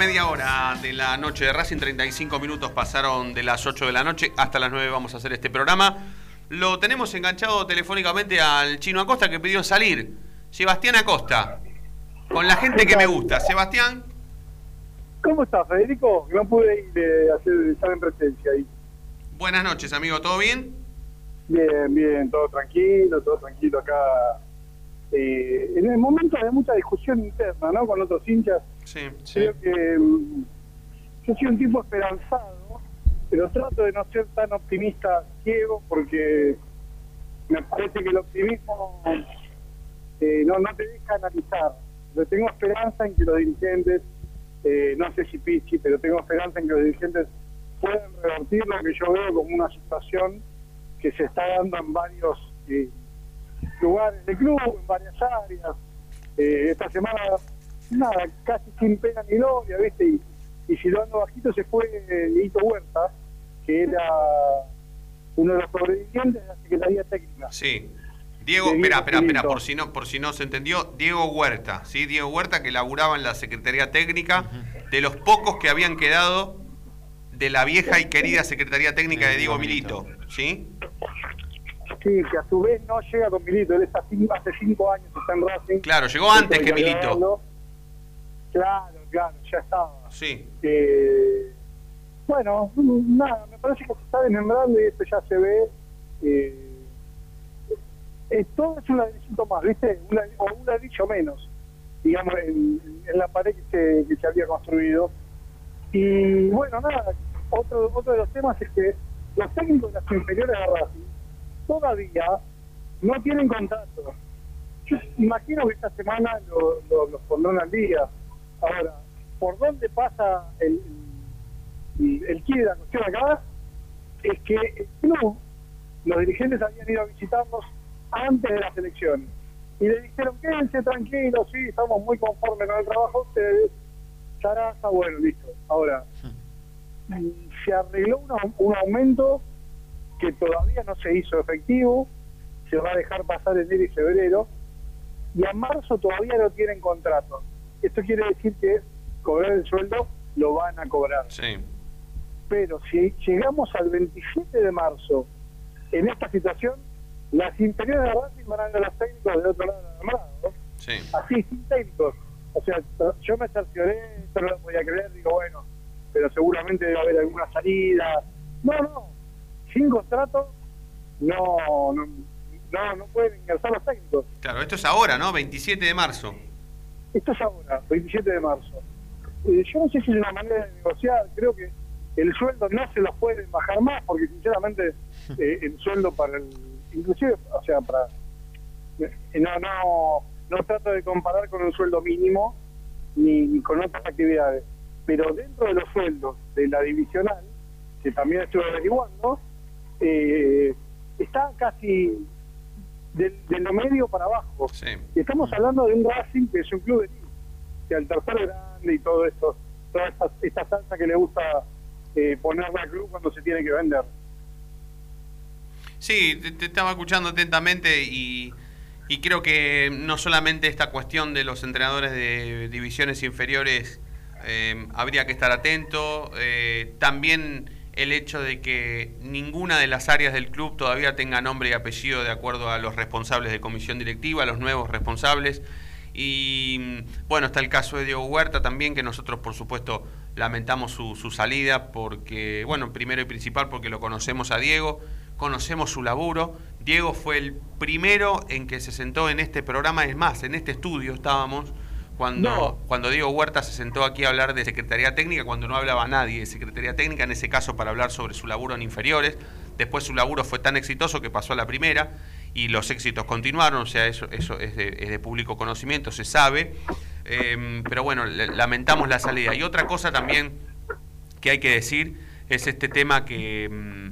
Media hora de la noche de Racing, 35 minutos pasaron de las 8 de la noche hasta las 9 vamos a hacer este programa. Lo tenemos enganchado telefónicamente al chino Acosta que pidió salir. Sebastián Acosta, con la gente que me gusta. Sebastián. ¿Cómo estás, Federico? No pude ir eh, a hacer, estar en presencia ahí. Buenas noches, amigo, ¿todo bien? Bien, bien, todo tranquilo, todo tranquilo acá. Eh, en el momento de mucha discusión interna, ¿no? Con otros hinchas. Sí, Creo que mm, yo soy un tipo esperanzado, pero trato de no ser tan optimista ciego porque me parece que el optimismo eh, no, no te deja analizar. Yo tengo esperanza en que los dirigentes, eh, no sé si Pichi, pero tengo esperanza en que los dirigentes puedan revertir lo que yo veo como una situación que se está dando en varios eh, lugares del club, en varias áreas. Eh, esta semana, nada, casi sin pena ni gloria, ¿viste? Y, y silbando bajito se fue eh, Dieguito Huerta, que era uno de los sobrevivientes de la Secretaría Técnica. Sí. Diego, espera, espera, espera, por si no, por si no se entendió, Diego Huerta, ¿sí? Diego Huerta que laburaba en la Secretaría Técnica, de los pocos que habían quedado de la vieja y querida Secretaría Técnica de Diego Milito, ¿sí? Sí, que a su vez no llega con Milito, él está cinco- hace cinco años está en Racing. Claro, llegó antes que Milito. Claro, claro, ya estaba. Sí. Eh, bueno, nada, me parece que se está desmembrando y esto ya se ve. Eh, eh, todo es un ladrillito más, ¿viste? Un o un ladrillo menos, digamos, en, en la pared que se, que se había construido. Y bueno, nada, otro, otro de los temas es que los técnicos de las inferiores de Racing todavía no tienen contrato. Yo imagino que esta semana lo- lo- los pondrán al día. Ahora, ¿por dónde pasa el, el, el quid de la cuestión acá? Es que el club, los dirigentes habían ido a visitarlos antes de las elecciones. Y le dijeron, quédense tranquilos, sí, estamos muy conformes con el trabajo de ustedes. Charaza, bueno, listo. Ahora, se arregló un, un aumento que todavía no se hizo efectivo, se va a dejar pasar enero y febrero, y a marzo todavía no tienen contrato. Esto quiere decir que cobrar el sueldo lo van a cobrar. Sí. Pero si llegamos al 27 de marzo en esta situación, las inferiores de Racing van a ver a los técnicos del otro lado del alambrado, Sí. así, sin técnicos. O sea, yo me cercioré, esto no lo podía creer, digo, bueno, pero seguramente debe haber alguna salida. No, no, sin contrato no, no, no, no pueden ingresar los técnicos. Claro, esto es ahora, ¿no? 27 de marzo. Esto es ahora, 27 de marzo. Eh, yo no sé si es una manera de negociar, creo que el sueldo no se los pueden bajar más, porque sinceramente eh, el sueldo para el, inclusive, o sea, para, eh, no, no, no trato de comparar con un sueldo mínimo ni, ni con otras actividades, pero dentro de los sueldos de la divisional, que también estuve averiguando, eh, está casi de, de lo medio para abajo. Y estamos hablando de un Racing que es un club de liga, que al tercer grande y todo esto, toda esta, esta salsa que le gusta eh, ponerle al club cuando se tiene que vender. Sí, te, te estaba escuchando atentamente y, y creo que no solamente esta cuestión de los entrenadores de divisiones inferiores eh, habría que estar atento, eh, también el hecho de que ninguna de las áreas del club todavía tenga nombre y apellido de acuerdo a los responsables de comisión directiva, a los nuevos responsables. Y bueno, está el caso de Diego Huerta también, que nosotros por supuesto lamentamos su, su salida porque, bueno, primero y principal porque lo conocemos a Diego, conocemos su laburo. Diego fue el primero en que se sentó en este programa, es más, en este estudio estábamos cuando, cuando Diego Huerta se sentó aquí a hablar de Secretaría Técnica, cuando no hablaba nadie de Secretaría Técnica, en ese caso para hablar sobre su laburo en inferiores. Después su laburo fue tan exitoso que pasó a la primera y los éxitos continuaron, o sea, eso, eso es, de, es de público conocimiento, se sabe. Eh, pero bueno, lamentamos la salida. Y otra cosa también que hay que decir es este tema que mm,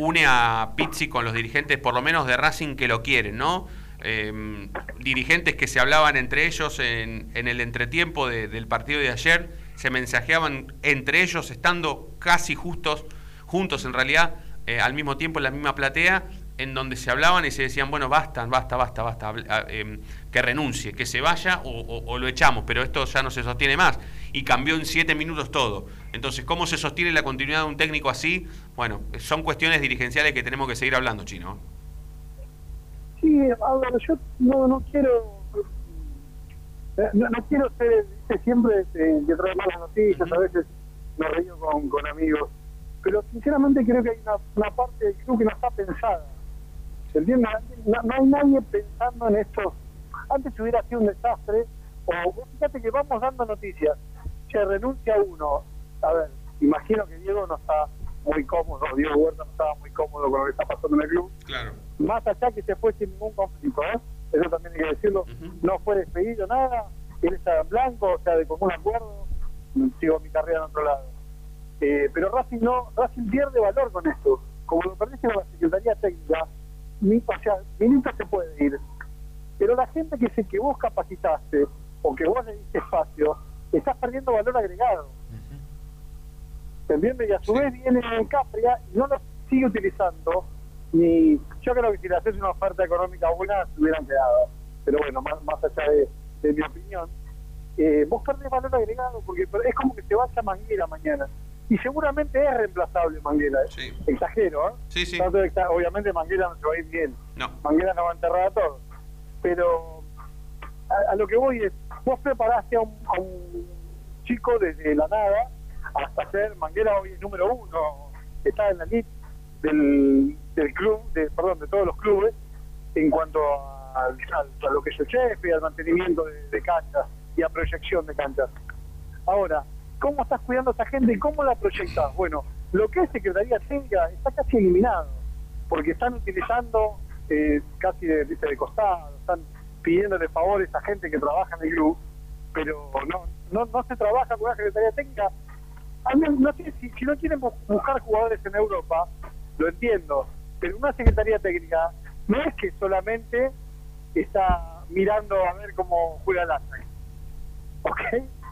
une a Pizzi con los dirigentes, por lo menos de Racing, que lo quieren, ¿no? Eh, dirigentes que se hablaban entre ellos en, en el entretiempo de- del partido de ayer, se mensajeaban entre ellos, estando casi justos, juntos en realidad, eh, al mismo tiempo en la misma platea, en donde se hablaban y se decían, bueno, basta, basta, basta, basta, ah, eh, que renuncie, que se vaya o lo echamos, pero esto ya no se sostiene más. y cambió en siete minutos todo. Entonces, ¿cómo se sostiene la continuidad de un técnico así? Bueno, son cuestiones dirigenciales que tenemos que seguir hablando, Chino. Sí, a ver, yo no, no quiero eh, no, no quiero ser siempre eh, que trae malas noticias, a veces me río con, con amigos, pero sinceramente creo que hay una, una parte del club que no está pensada. ¿Se entiende? No, no hay nadie pensando en esto. Antes hubiera sido un desastre, o fíjate que vamos dando noticias, se renuncia uno. A ver, imagino que Diego no está muy cómodo, Diego Huerta no estaba muy cómodo con lo que está pasando en el club. Claro. Más allá que se fue sin ningún conflicto, ¿eh? Eso también hay que decirlo. No fue despedido nada, él estaba en blanco, o sea, de común acuerdo, sigo mi carrera en otro lado. Eh, pero Racing no, Racing pierde valor con esto. Como lo perdiste con la Secretaría Técnica, mi, o sea, Milito se puede ir. Pero la gente que se que vos capacitaste o que vos le diste espacio, estás perdiendo valor agregado. ¿Se entiende? Y a su vez viene Capria y no lo sigue utilizando. Ni yo creo que si le haces una oferta económica buena, se hubieran quedado. Pero bueno, más, más allá de, de mi opinión, eh, vos perdés valor agregado porque es como que te vaya Manguera mañana. Y seguramente es reemplazable Manguera. ¿eh? Exagero, ¿eh? Sí, sí. Obviamente Manguera no se va a ir bien. No. Manguera no va a enterrar a todos. Pero a, a lo que voy es, vos preparaste a un, a un chico desde la nada hasta ser Manguera hoy es número uno, está en la lista del, club, de, perdón, de todos los clubes, en cuanto a, lo que es el y al mantenimiento de, canchas y a proyección de canchas. Ahora, ¿cómo estás cuidando a esa gente y cómo la proyectas? Bueno, lo que es Secretaría Técnica está casi eliminado, porque están utilizando eh, casi de, de costado, están pidiéndole favores a gente que trabaja en el club, pero no no, no se trabaja con una Secretaría Técnica. Mí no sé, si, si no quieren bu- buscar jugadores en Europa, lo entiendo, pero una Secretaría Técnica no es que solamente está mirando a ver cómo juega el Ajax. ¿Ok?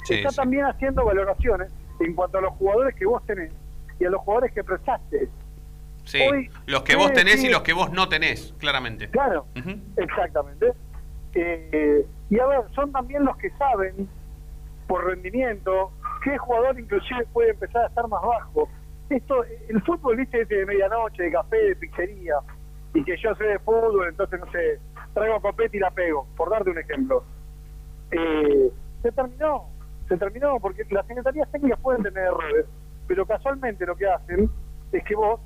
Sí, está sí. también haciendo valoraciones en cuanto a los jugadores que vos tenés y a los jugadores que prestaste. Sí, Hoy- los que vos tenés y los que vos no tenés, claramente. Claro, exactamente. Eh, y a ver, son también los que saben, por rendimiento, qué jugador inclusive puede empezar a estar más bajo. Esto, el fútbol, viste, es de medianoche, de café, de pizzería, y que yo sé de fútbol, entonces, no sé, traigo a copete y la pego, por darte un ejemplo. Eh, se terminó, se terminó, porque las secretarías técnicas pueden tener errores, pero casualmente lo que hacen es que vos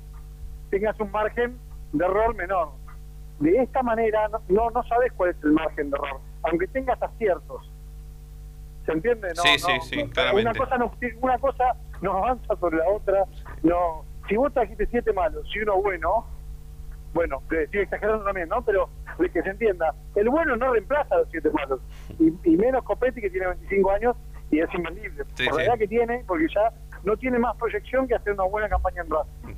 tengas un margen de error menor. De esta manera no, no, no sabes cuál es el margen de error, aunque tengas aciertos. ¿Se entiende? No, Sí, no, sí, sí, claramente. Una cosa, no, una cosa no avanza sobre la otra. No, si vos trajiste siete malos y uno bueno, bueno, te estoy exagerando también, ¿no? Pero de que se entienda, el bueno no reemplaza a los siete malos. Y, y menos Copetti que tiene 25 años y es invendible. Sí, Por la edad que tiene, porque ya no tiene más proyección que hacer una buena campaña en Racing.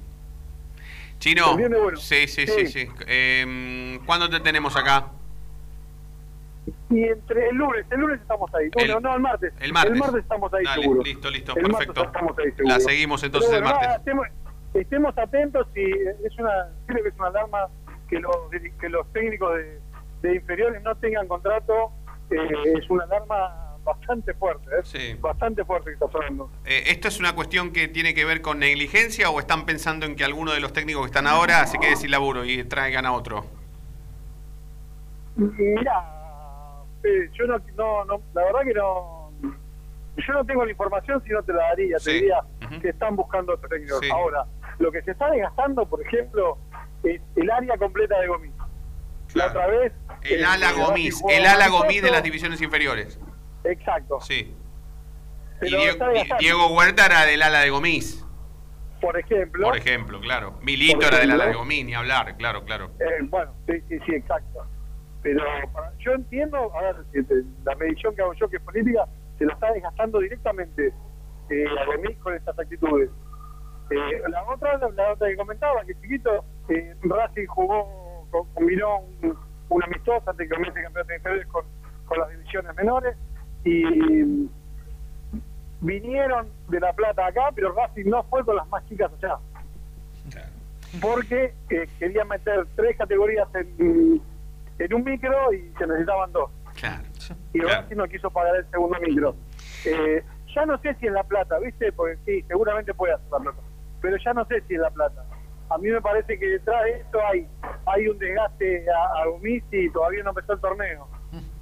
Chino, ¿Entiende? Bueno, sí, sí, sí, sí. sí. Eh, ¿Cuándo te tenemos acá? Y entre el lunes, el lunes estamos ahí. Bueno, El- no, el martes. el martes. estamos ahí Dale, seguro. listo, listo, El perfecto. martes estamos ahí. La seguimos entonces el martes. estemos, estemos atentos y es una, creo que es una alarma que los, que los técnicos de, de inferiores no tengan contrato. eh, es una alarma bastante fuerte, ¿eh? bastante fuerte que está sonando. Eh, ¿Esto es una cuestión que tiene que ver con negligencia o están pensando en que alguno de los técnicos que están ahora se quede sin laburo y traigan a otro? Mira, yo no, no, no, la verdad que no, yo no tengo la información si no te la daría, Sí. te diría que están buscando otros técnicos. Sí. Ahora, lo que se está desgastando, por ejemplo, es el área completa de Gomis. La otra vez... El ala Gomis, el ala Gomis de las divisiones inferiores. Exacto. Sí. Y Diego. Diego Huerta era del ala de Gomis, Por ejemplo... por ejemplo, claro. Milito Por era del ala de ejemplo. Gomis, ni hablar, claro, claro. Eh, bueno, sí, sí, sí, exacto. Pero para- yo entiendo, a ver, la medición que hago yo, que es política, se lo está desgastando directamente eh, a Gomis con estas actitudes. Eh, la otra, la, la otra que comentaba, que chiquito, eh, Racing jugó, con- combinó un, un amistoso antes que comience el campeonato de inferiores con, con las divisiones menores y vinieron de La Plata acá, pero Racing no fue con las más chicas allá porque eh, querían meter tres categorías en, en un micro y se necesitaban dos. Claro. Y Racing no quiso pagar el segundo micro. Eh, ya no sé si es la plata, ¿viste? Porque sí, seguramente puede hacer la plata, pero ya no sé si es la plata. A mí me parece que detrás de esto hay hay un desgaste a, a Umisi y todavía no empezó el torneo.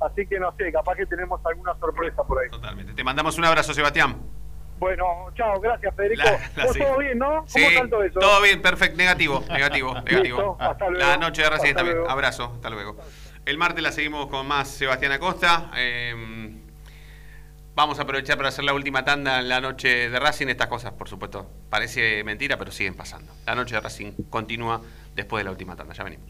Así que no sé, capaz que tenemos alguna sorpresa por ahí. Totalmente. Te mandamos un abrazo, Sebastián. Bueno, chao, gracias Federico. La- la ¿Vos sí. todo bien, no? Sí, ¿Cómo está todo eso? todo bien, perfecto, negativo, negativo, negativo. Listo, hasta luego. La noche de Racing también. luego. Abrazo, hasta luego. El martes la seguimos con más Sebastián Acosta. Eh, vamos a aprovechar para hacer la última tanda en la noche de Racing. Estas cosas, por supuesto, parece mentira, pero siguen pasando. La noche de Racing continúa después de la última tanda. Ya venimos.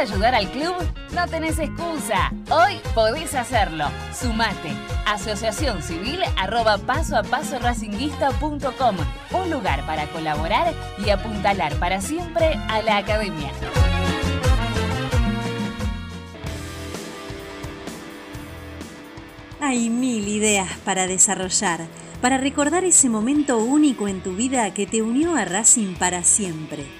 Ayudar al club? No tenés excusa. Hoy podés hacerlo. Sumate. Asociación Civil arroba paso a paso racinguista.com. Un lugar para colaborar y apuntalar para siempre a la academia. Hay mil ideas para desarrollar, para recordar ese momento único en tu vida que te unió a Racing para siempre.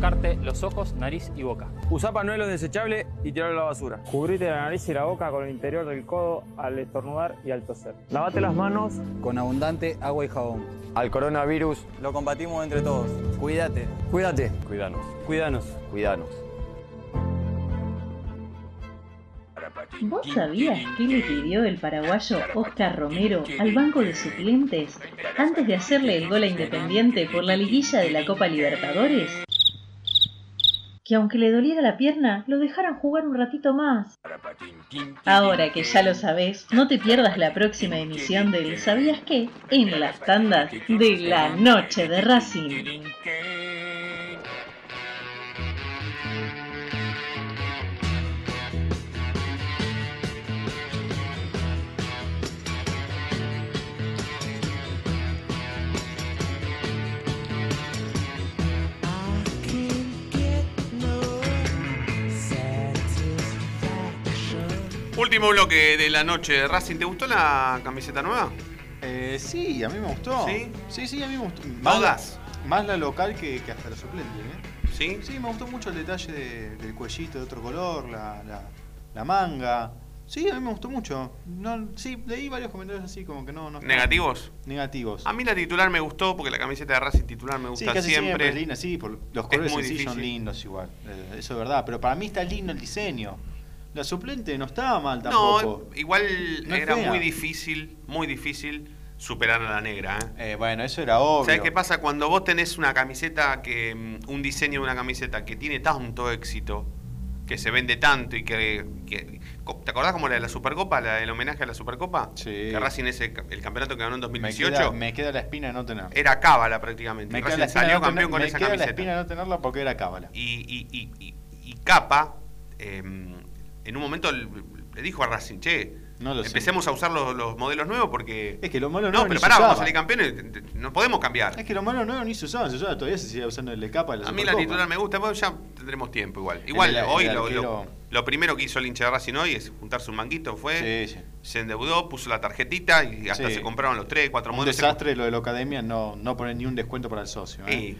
Tocarte los ojos, nariz y boca. Usa panuelos desechables y tirarlo a la basura. Cubrite la nariz y la boca con el interior del codo al estornudar y al toser. Lavate las manos Con abundante agua y jabón. Al coronavirus, Lo combatimos entre todos. Cuídate. cuídate. Cuidanos. Cuidanos. Cuidanos. ¿Vos sabías qué le pidió el paraguayo Oscar Romero al banco de suplentes antes de hacerle el gol a Independiente por la liguilla de la Copa Libertadores? Que aunque le doliera la pierna, lo dejaran jugar un ratito más. Ahora que ya lo sabés, no te pierdas la próxima emisión del ¿Sabías qué? en las tandas de la noche de Racing. Último bloque de la noche de Racing. ¿Te gustó la camiseta nueva? Eh, sí, a mí me gustó. ¿Sí? Sí, sí, a mí me gustó. Más ¿Todas? la, más la local que, que hasta la suplente, ¿eh? ¿Sí? Sí, me gustó mucho el detalle de- del cuellito de otro color, la, la- la manga. Sí, a mí me gustó mucho. No, sí, leí varios comentarios así como que no... no ¿Negativos? Negativos. A mí la titular me gustó porque la camiseta de Racing titular me Sí, gusta casi siempre. siempre. es linda, sí, por los Es colores sí son lindos igual. eh, eso es verdad, pero para mí está lindo el diseño. La suplente no estaba mal No, tampoco. igual No es era fea. muy difícil, muy difícil superar a la negra. ¿eh? Eh, bueno, eso era obvio. ¿Sabes qué pasa? Cuando vos tenés una camiseta que. mm, un diseño de una camiseta que tiene tanto éxito, que se vende tanto y que. que- ¿Te acordás como la de la Supercopa, la del homenaje a la Supercopa? Sí. Que Racing ese, el campeonato que ganó en me 2018. queda, me queda la espina de no tenerla. Era cábala prácticamente. Me queda Racing la salió no tener- campeón con me esa queda la espina de no tenerla porque era cábala. Y, y, y, y- y Capa eh, en un momento le dijo a Racing, che, No lo sé. empecemos a usar los, los modelos nuevos porque... Es que los modelos No, nuevos pero pará, vamos a salir campeones, no podemos cambiar. Es que los modelos nuevos ni se usaban, se usaban, todavía se sigue usando el capa. A mí la titular me gusta, bueno, ya tendremos tiempo igual. Igual, El- el hoy lo, arquero- lo- lo primero que hizo el hincha de Racing hoy es juntarse un manguito, fue, Sí, sí. se endeudó, puso la tarjetita y hasta Sí. se compraron los tres, cuatro Un modelos. desastre lo de la academia, no, no poner ni un descuento para el socio. ¿eh?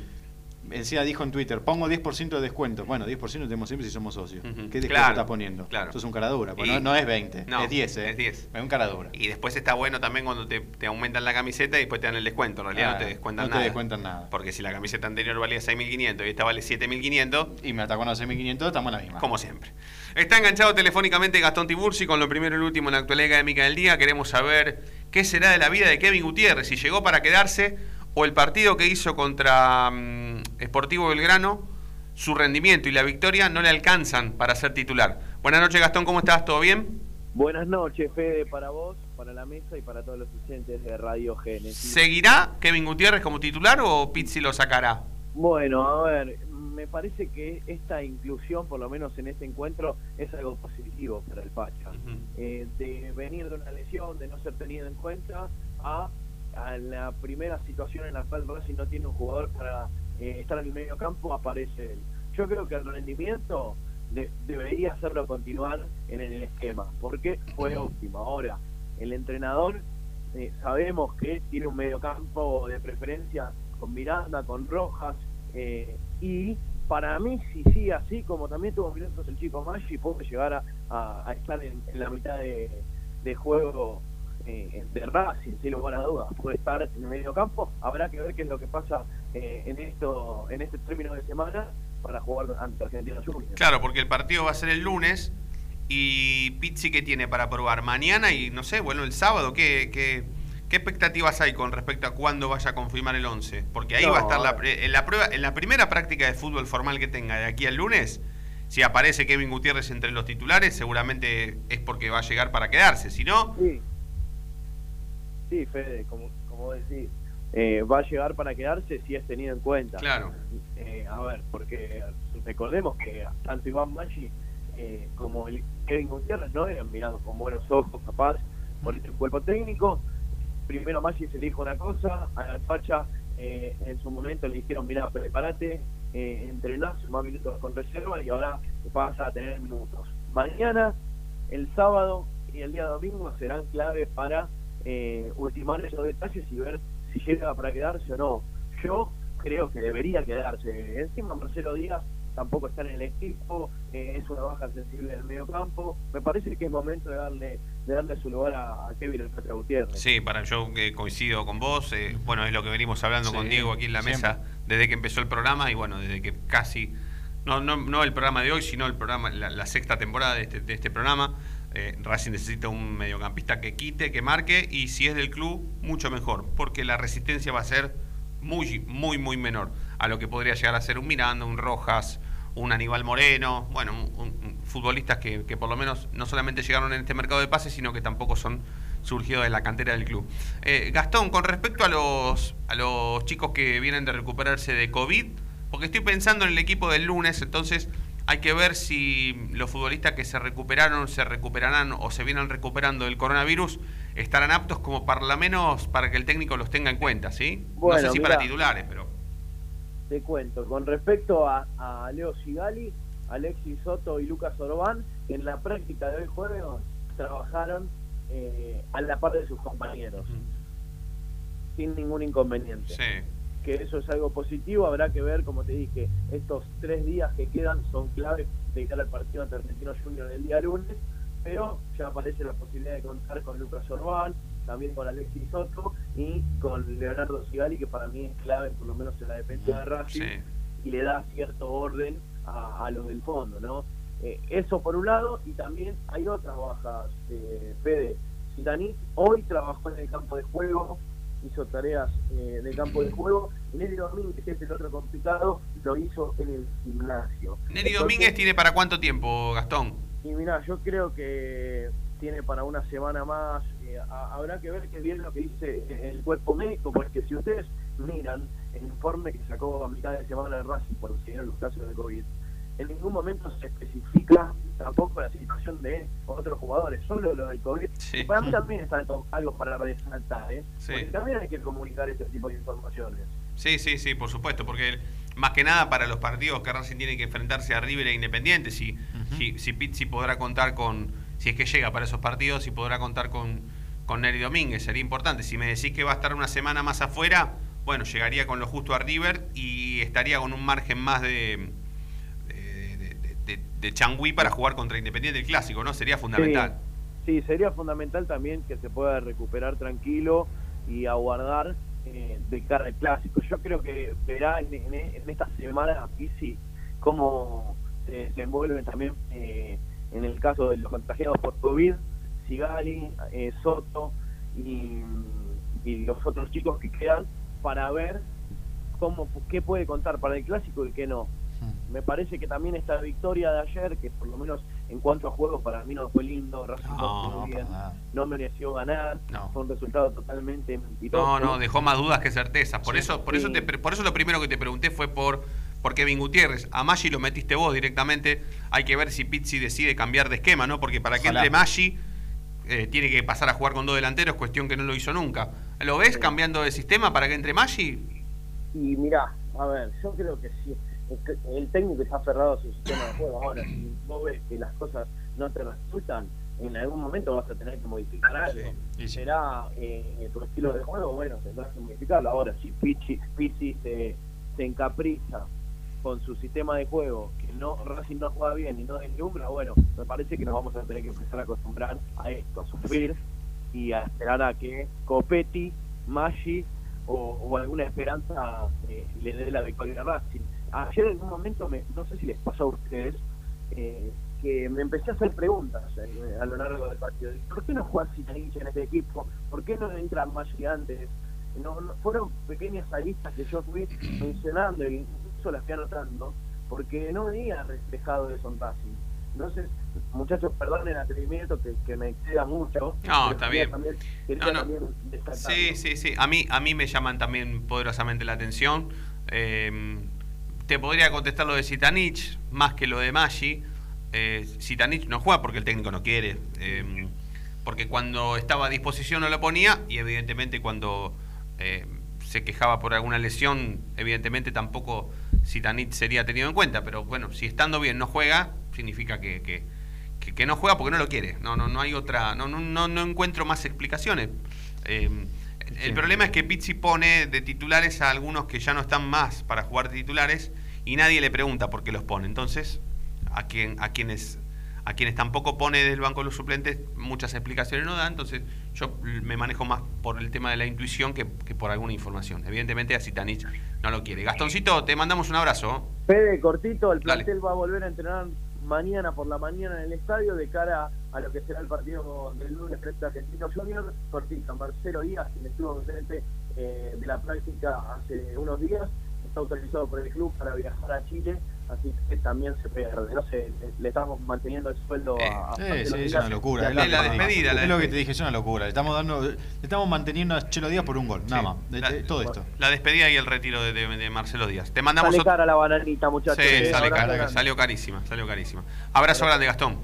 Encima dijo en Twitter, pongo 10% de descuento. Bueno, 10% tenemos siempre si somos socios. ¿Qué descuento Claro, está poniendo? claro. Eso es un caradura, pues Y- no, no es 20, No, es 10, ¿eh? es 10. Es un caradura. Y después está bueno también cuando te, te aumentan la camiseta y después te dan el descuento. En realidad no te descuentan no te nada. descuentan nada. Porque si la camiseta anterior valía 6.500 y esta vale 7.500. Y me atacó a 6.500, estamos en la misma. Como siempre. Está enganchado telefónicamente Gastón Tiburci con lo primero y lo último en la actualidad académica del día. Queremos saber qué será de la vida de Kevin Gutiérrez, si llegó para quedarse o el partido que hizo contra mm, Sportivo Belgrano, su rendimiento y la victoria no le alcanzan para ser titular. Buenas noches Gastón, ¿cómo estás? ¿Todo bien? Buenas noches, Fede, para vos, para la mesa y para todos los oyentes de Radio Génesis. ¿Seguirá Kevin Gutiérrez como titular o Pizzi lo sacará? Bueno, a ver, me parece que esta inclusión, por lo menos en este encuentro, es algo positivo para el Pacha. Eh, de venir de una lesión, de no ser tenido en cuenta, a, a la primera situación en la cual Racing no tiene un jugador para eh, estar en el medio campo, aparece él. Yo creo que el rendimiento de- debería hacerlo continuar en el esquema, porque fue óptimo. Ahora, el entrenador eh, sabemos que tiene un mediocampo de preferencia con Miranda, con Rojas, eh, y para mí, si sigue así, como también tuvo minutos el chico Maggi, puede llegar a, estar en, en la mitad de, de juego eh, de Racing, sin lugar a dudas. Puede estar en el medio campo, habrá que ver qué es lo que pasa eh, en esto en este término de semana para jugar ante Argentina Juniors. Claro, porque el partido va a ser el lunes y Pizzi que tiene para probar mañana y no sé, bueno, el sábado, ¿qué, qué, qué expectativas hay con respecto a cuándo vaya a confirmar el 11? Porque ahí No, va a estar la, en la prueba, en la primera práctica de fútbol formal que tenga de aquí al lunes. Si aparece Kevin Gutiérrez entre los titulares, seguramente es porque va a llegar para quedarse. Si no, Sí, sí Fede, como, como decís, eh, va a llegar para quedarse si es tenido en cuenta. Claro. Eh, a ver, porque recordemos que tanto Iván Maggi eh, como el Kevin Gutiérrez no eran mirados con buenos ojos, capaz, por este cuerpo técnico. Primero Maggi se dijo una cosa, a la facha eh, en su momento le dijeron, mira, prepárate, eh, entrenás más minutos con reserva y ahora vas a tener minutos. Mañana, el sábado y el día domingo serán claves para eh, ultimar esos detalles y ver si llega para quedarse o no. Yo creo que debería quedarse. Encima Marcelo Díaz tampoco está en el equipo, eh, es una baja sensible del medio campo. Me parece que es momento de darle de darle su lugar a, a Kevin el Petra Gutiérrez. Sí, para yo que coincido con vos, eh, bueno, es lo que venimos hablando Sí, con Diego aquí en la siempre. mesa desde que empezó el programa y bueno, desde que casi, no, no, no el programa de hoy, sino el programa, la, la sexta temporada de este, de este programa, eh, Racing necesita un mediocampista que quite, que marque y si es del club, mucho mejor, porque la resistencia va a ser muy, muy, muy menor a lo que podría llegar a ser un Miranda, un Rojas, un Aníbal Moreno, bueno, un- futbolistas que, que por lo menos no solamente llegaron en este mercado de pases, sino que tampoco son surgidos de la cantera del club. Eh, Gastón, con respecto a los, a los chicos que vienen de recuperarse de COVID, porque estoy pensando en el equipo del lunes, entonces hay que ver si los futbolistas que se recuperaron, se recuperarán o se vienen recuperando del coronavirus, estarán aptos como para lo menos para que el técnico los tenga en cuenta, ¿sí? no Bueno, sé si para titulares, pero... Te cuento, con respecto a, a Leo Sigali, Alexis Soto y Lucas Orbán, en la práctica de hoy jueves trabajaron eh, a la par de sus compañeros, sin ningún inconveniente. Que eso es algo positivo, habrá que ver, como te dije, estos tres días que quedan son claves de cara al partido ante Argentino Junior el día lunes, pero ya aparece la posibilidad de contar con Lucas Orbán, también con Alexis Soto y con Leonardo Sigali, que para mí es clave, por lo menos en la defensa de Racing, y le da cierto orden a, a los del fondo, ¿no? Eh, eso por un lado, y también hay otras bajas, eh, Fede. Hoy trabajó en el campo de juego, hizo tareas eh, de campo de juego, Nelly Domínguez, que es el otro complicado, lo hizo en el gimnasio. Nelly Entonces, Domínguez tiene para cuánto tiempo, Gastón? y mira, yo creo que tiene para una semana más. eh, a- habrá que ver qué bien lo que dice el cuerpo médico, porque si ustedes miran el informe que sacó a mitad de semana de Racing por si los casos de COVID, en ningún momento se especifica tampoco la situación de otros jugadores, solo lo del COVID. Para mí también es algo, para resaltar, ¿eh? Sí. Porque también hay que comunicar este tipo de informaciones. Sí, sí, sí, por supuesto, porque más que nada para los partidos que Racing tiene que enfrentarse a River e Independiente, si, si, si Pizzi podrá contar con, si es que llega para esos partidos, si podrá contar con, con Neri Domínguez, sería importante. Si me decís que va a estar una semana más afuera, bueno, llegaría con lo justo a River y estaría con un margen más de, de- changüí para jugar contra Independiente el clásico, ¿no? Sería fundamental. Sí, sería fundamental también que se pueda recuperar tranquilo y aguardar eh, de cara al clásico. Yo creo que verá en, en- en esta semana Pizzi cómo se, se envuelven también eh, en el caso de los contagiados por COVID, Sigali, eh, Soto y, y los otros chicos que quedan para ver cómo qué puede contar para el clásico y qué no. Me parece que también esta victoria de ayer, que por lo menos en cuanto a juegos para mí no fue lindo, Racing no, No, bien, no mereció ganar, fue un resultado totalmente mentiroso. No, no, dejó más dudas que certezas. Por Sí. eso, por eso te, pre- por eso lo primero que te pregunté fue por, por Kevin Gutiérrez. A Maggi lo metiste vos directamente. Hay que ver si Pizzi decide cambiar de esquema, ¿no? Porque para que entre Maggi eh, tiene que pasar a jugar con dos delanteros, cuestión que no lo hizo nunca. ¿Lo ves cambiando de sistema para que entre Maggi? Y mirá, a ver, yo creo que sí. El técnico está aferrado a su sistema de juego. Ahora, si vos ves que las cosas no te resultan, en algún momento vas a tener que modificar algo. Y será eh, tu estilo de juego, bueno, tendrás que modificarlo. Ahora, si Pizzi, Pizzi se, se encapricha con su sistema de juego, que no Racing no juega bien y no deslumbra, bueno, me parece que nos vamos a tener que empezar a acostumbrar a esto, a sufrir y a esperar a que Copetti, Maggi o, o alguna esperanza eh, le dé la victoria a Racing. Ayer en un momento, me, no sé si les pasó a ustedes, eh, que me empecé a hacer preguntas eh, a lo largo del partido. ¿Por qué no juega Zitanich en este equipo? ¿Por qué no entra Maggi antes? No, no- fueron pequeñas aristas que yo fui mencionando y incluso las fui anotando porque no venía reflejado eso en Racing. Entonces, muchachos, perdonen el atrevimiento que, que me exceda mucho. No, está bien. también- No, no. Sí, sí, sí. A mí, a mí me llaman también poderosamente la atención. Eh, te podría contestar lo de Sitanich, más que lo de Maggi. Eh, Sitanich no juega porque el técnico no quiere. eh, porque cuando estaba a disposición no lo ponía y evidentemente cuando eh, se quejaba por alguna lesión, evidentemente tampoco Sitanich sería tenido en cuenta. Pero bueno, si estando bien no juega, significa que, que, que- que no juega porque no lo quiere. No, no, no hay otra, no, no, no, no encuentro más explicaciones. El problema es que Pizzi pone de titulares a algunos que ya no están más para jugar de titulares y nadie le pregunta por qué los pone. Entonces, a quien, a quienes a quienes tampoco pone del banco de los suplentes muchas explicaciones no da, entonces yo me manejo más por el tema de la intuición que, que por alguna información. Evidentemente a Zitanich no lo quiere. Gastoncito, te mandamos un abrazo. Fede, cortito, el Dale. plantel va a volver a entrenar mañana por la mañana en el estadio de cara a lo que será el partido del lunes frente a Argentino Junior. Cortito, Marcelo Díaz, quien estuvo presente eh, de la práctica hace unos días, está autorizado por el club para viajar a Chile, así que también se pierde. No sé, le, le estamos manteniendo el sueldo a, a de sí, es una locura. Es, lo acá que la te dije. despedida, la Es lo que te dije, es una locura. Le estamos dando, le estamos manteniendo a Chelo Díaz por un gol, nada más. De- de- todo esto. La despedida y el retiro de, de- de Marcelo Díaz. Te mandamos Sale cara la bananita, muchachos. Sí, Eh, sale cara, salió carísima, salió carísima. Abrazo grande, Gastón.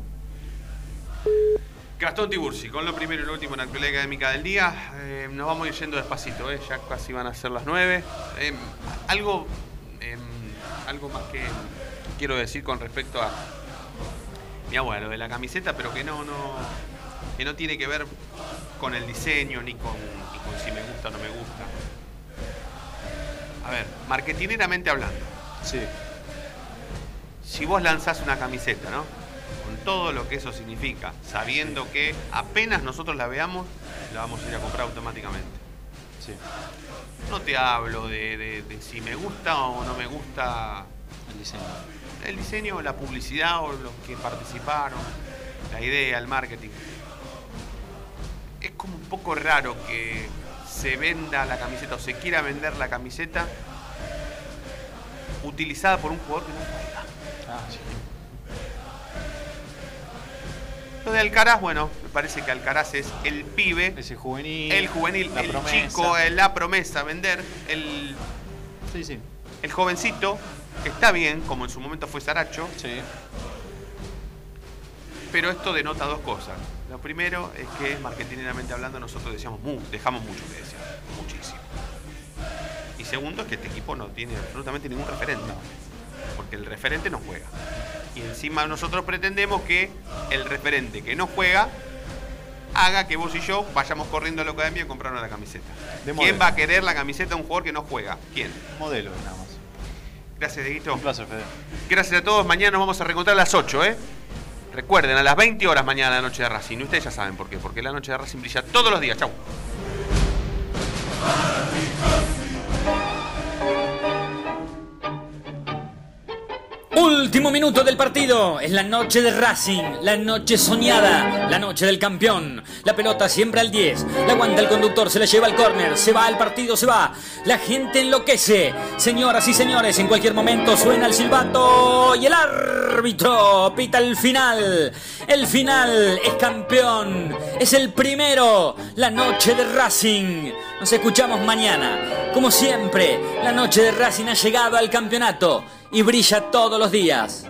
Gastón Tiburci, con lo primero y lo último en la actualidad académica del día. Eh, nos vamos a ir yendo despacito, eh, ya casi van a ser las nueve. Eh, algo, eh, algo más que quiero decir con respecto a mi abuelo de la camiseta, pero que no, no, que no tiene que ver con el diseño ni con, ni con si me gusta o no me gusta. A ver, marketineramente hablando. Sí. Si vos lanzás una camiseta, ¿no? Con todo lo que eso significa, sabiendo que apenas nosotros la veamos, la vamos a ir a comprar automáticamente. Sí. No te hablo de, de- de si me gusta o no me gusta El diseño. el diseño, la publicidad o los que participaron, la idea, el marketing. Es como un poco raro que se venda la camiseta o se quiera vender la camiseta utilizada por un jugador que no juega. Ah, sí. Lo de Alcaraz, bueno, me parece que Alcaraz es el pibe, juvenil. el juvenil, el promesa. chico, el- la promesa, vender, el, Sí, sí. el jovencito, que está bien, como en su momento fue Saracho, Sí. Pero esto denota dos cosas. Lo primero es que, marketingamente hablando, nosotros decíamos mu- dejamos mucho que decir, muchísimo. Y segundo es que este equipo no tiene absolutamente ningún referente. Porque el referente no juega. Y encima nosotros pretendemos que el referente que no juega haga que vos y yo vayamos corriendo a la academia a comprarnos la camiseta. ¿Quién va a querer la camiseta de un jugador que no juega? ¿Quién? Modelo, nada más. Gracias, Dieguito. Un placer, Fede. Gracias a todos. Mañana nos vamos a reencontrar a las 8, ¿eh? Recuerden, a las 20 horas mañana la noche de Racing. Ustedes ya saben por qué. Porque la noche de Racing brilla todos los días. Chau. Último minuto del partido. Es la noche de Racing, la noche soñada, la noche del campeón. La pelota siempre al 10. La aguanta el conductor, se la lleva al córner, se va al partido, se va. La gente enloquece. Señoras y señores, en cualquier momento suena el silbato y el árbitro pita el final. El final es campeón. Es el primero. La noche de Racing. Nos escuchamos mañana. Como siempre, la noche de Racing ha llegado al campeonato y brilla todos los días.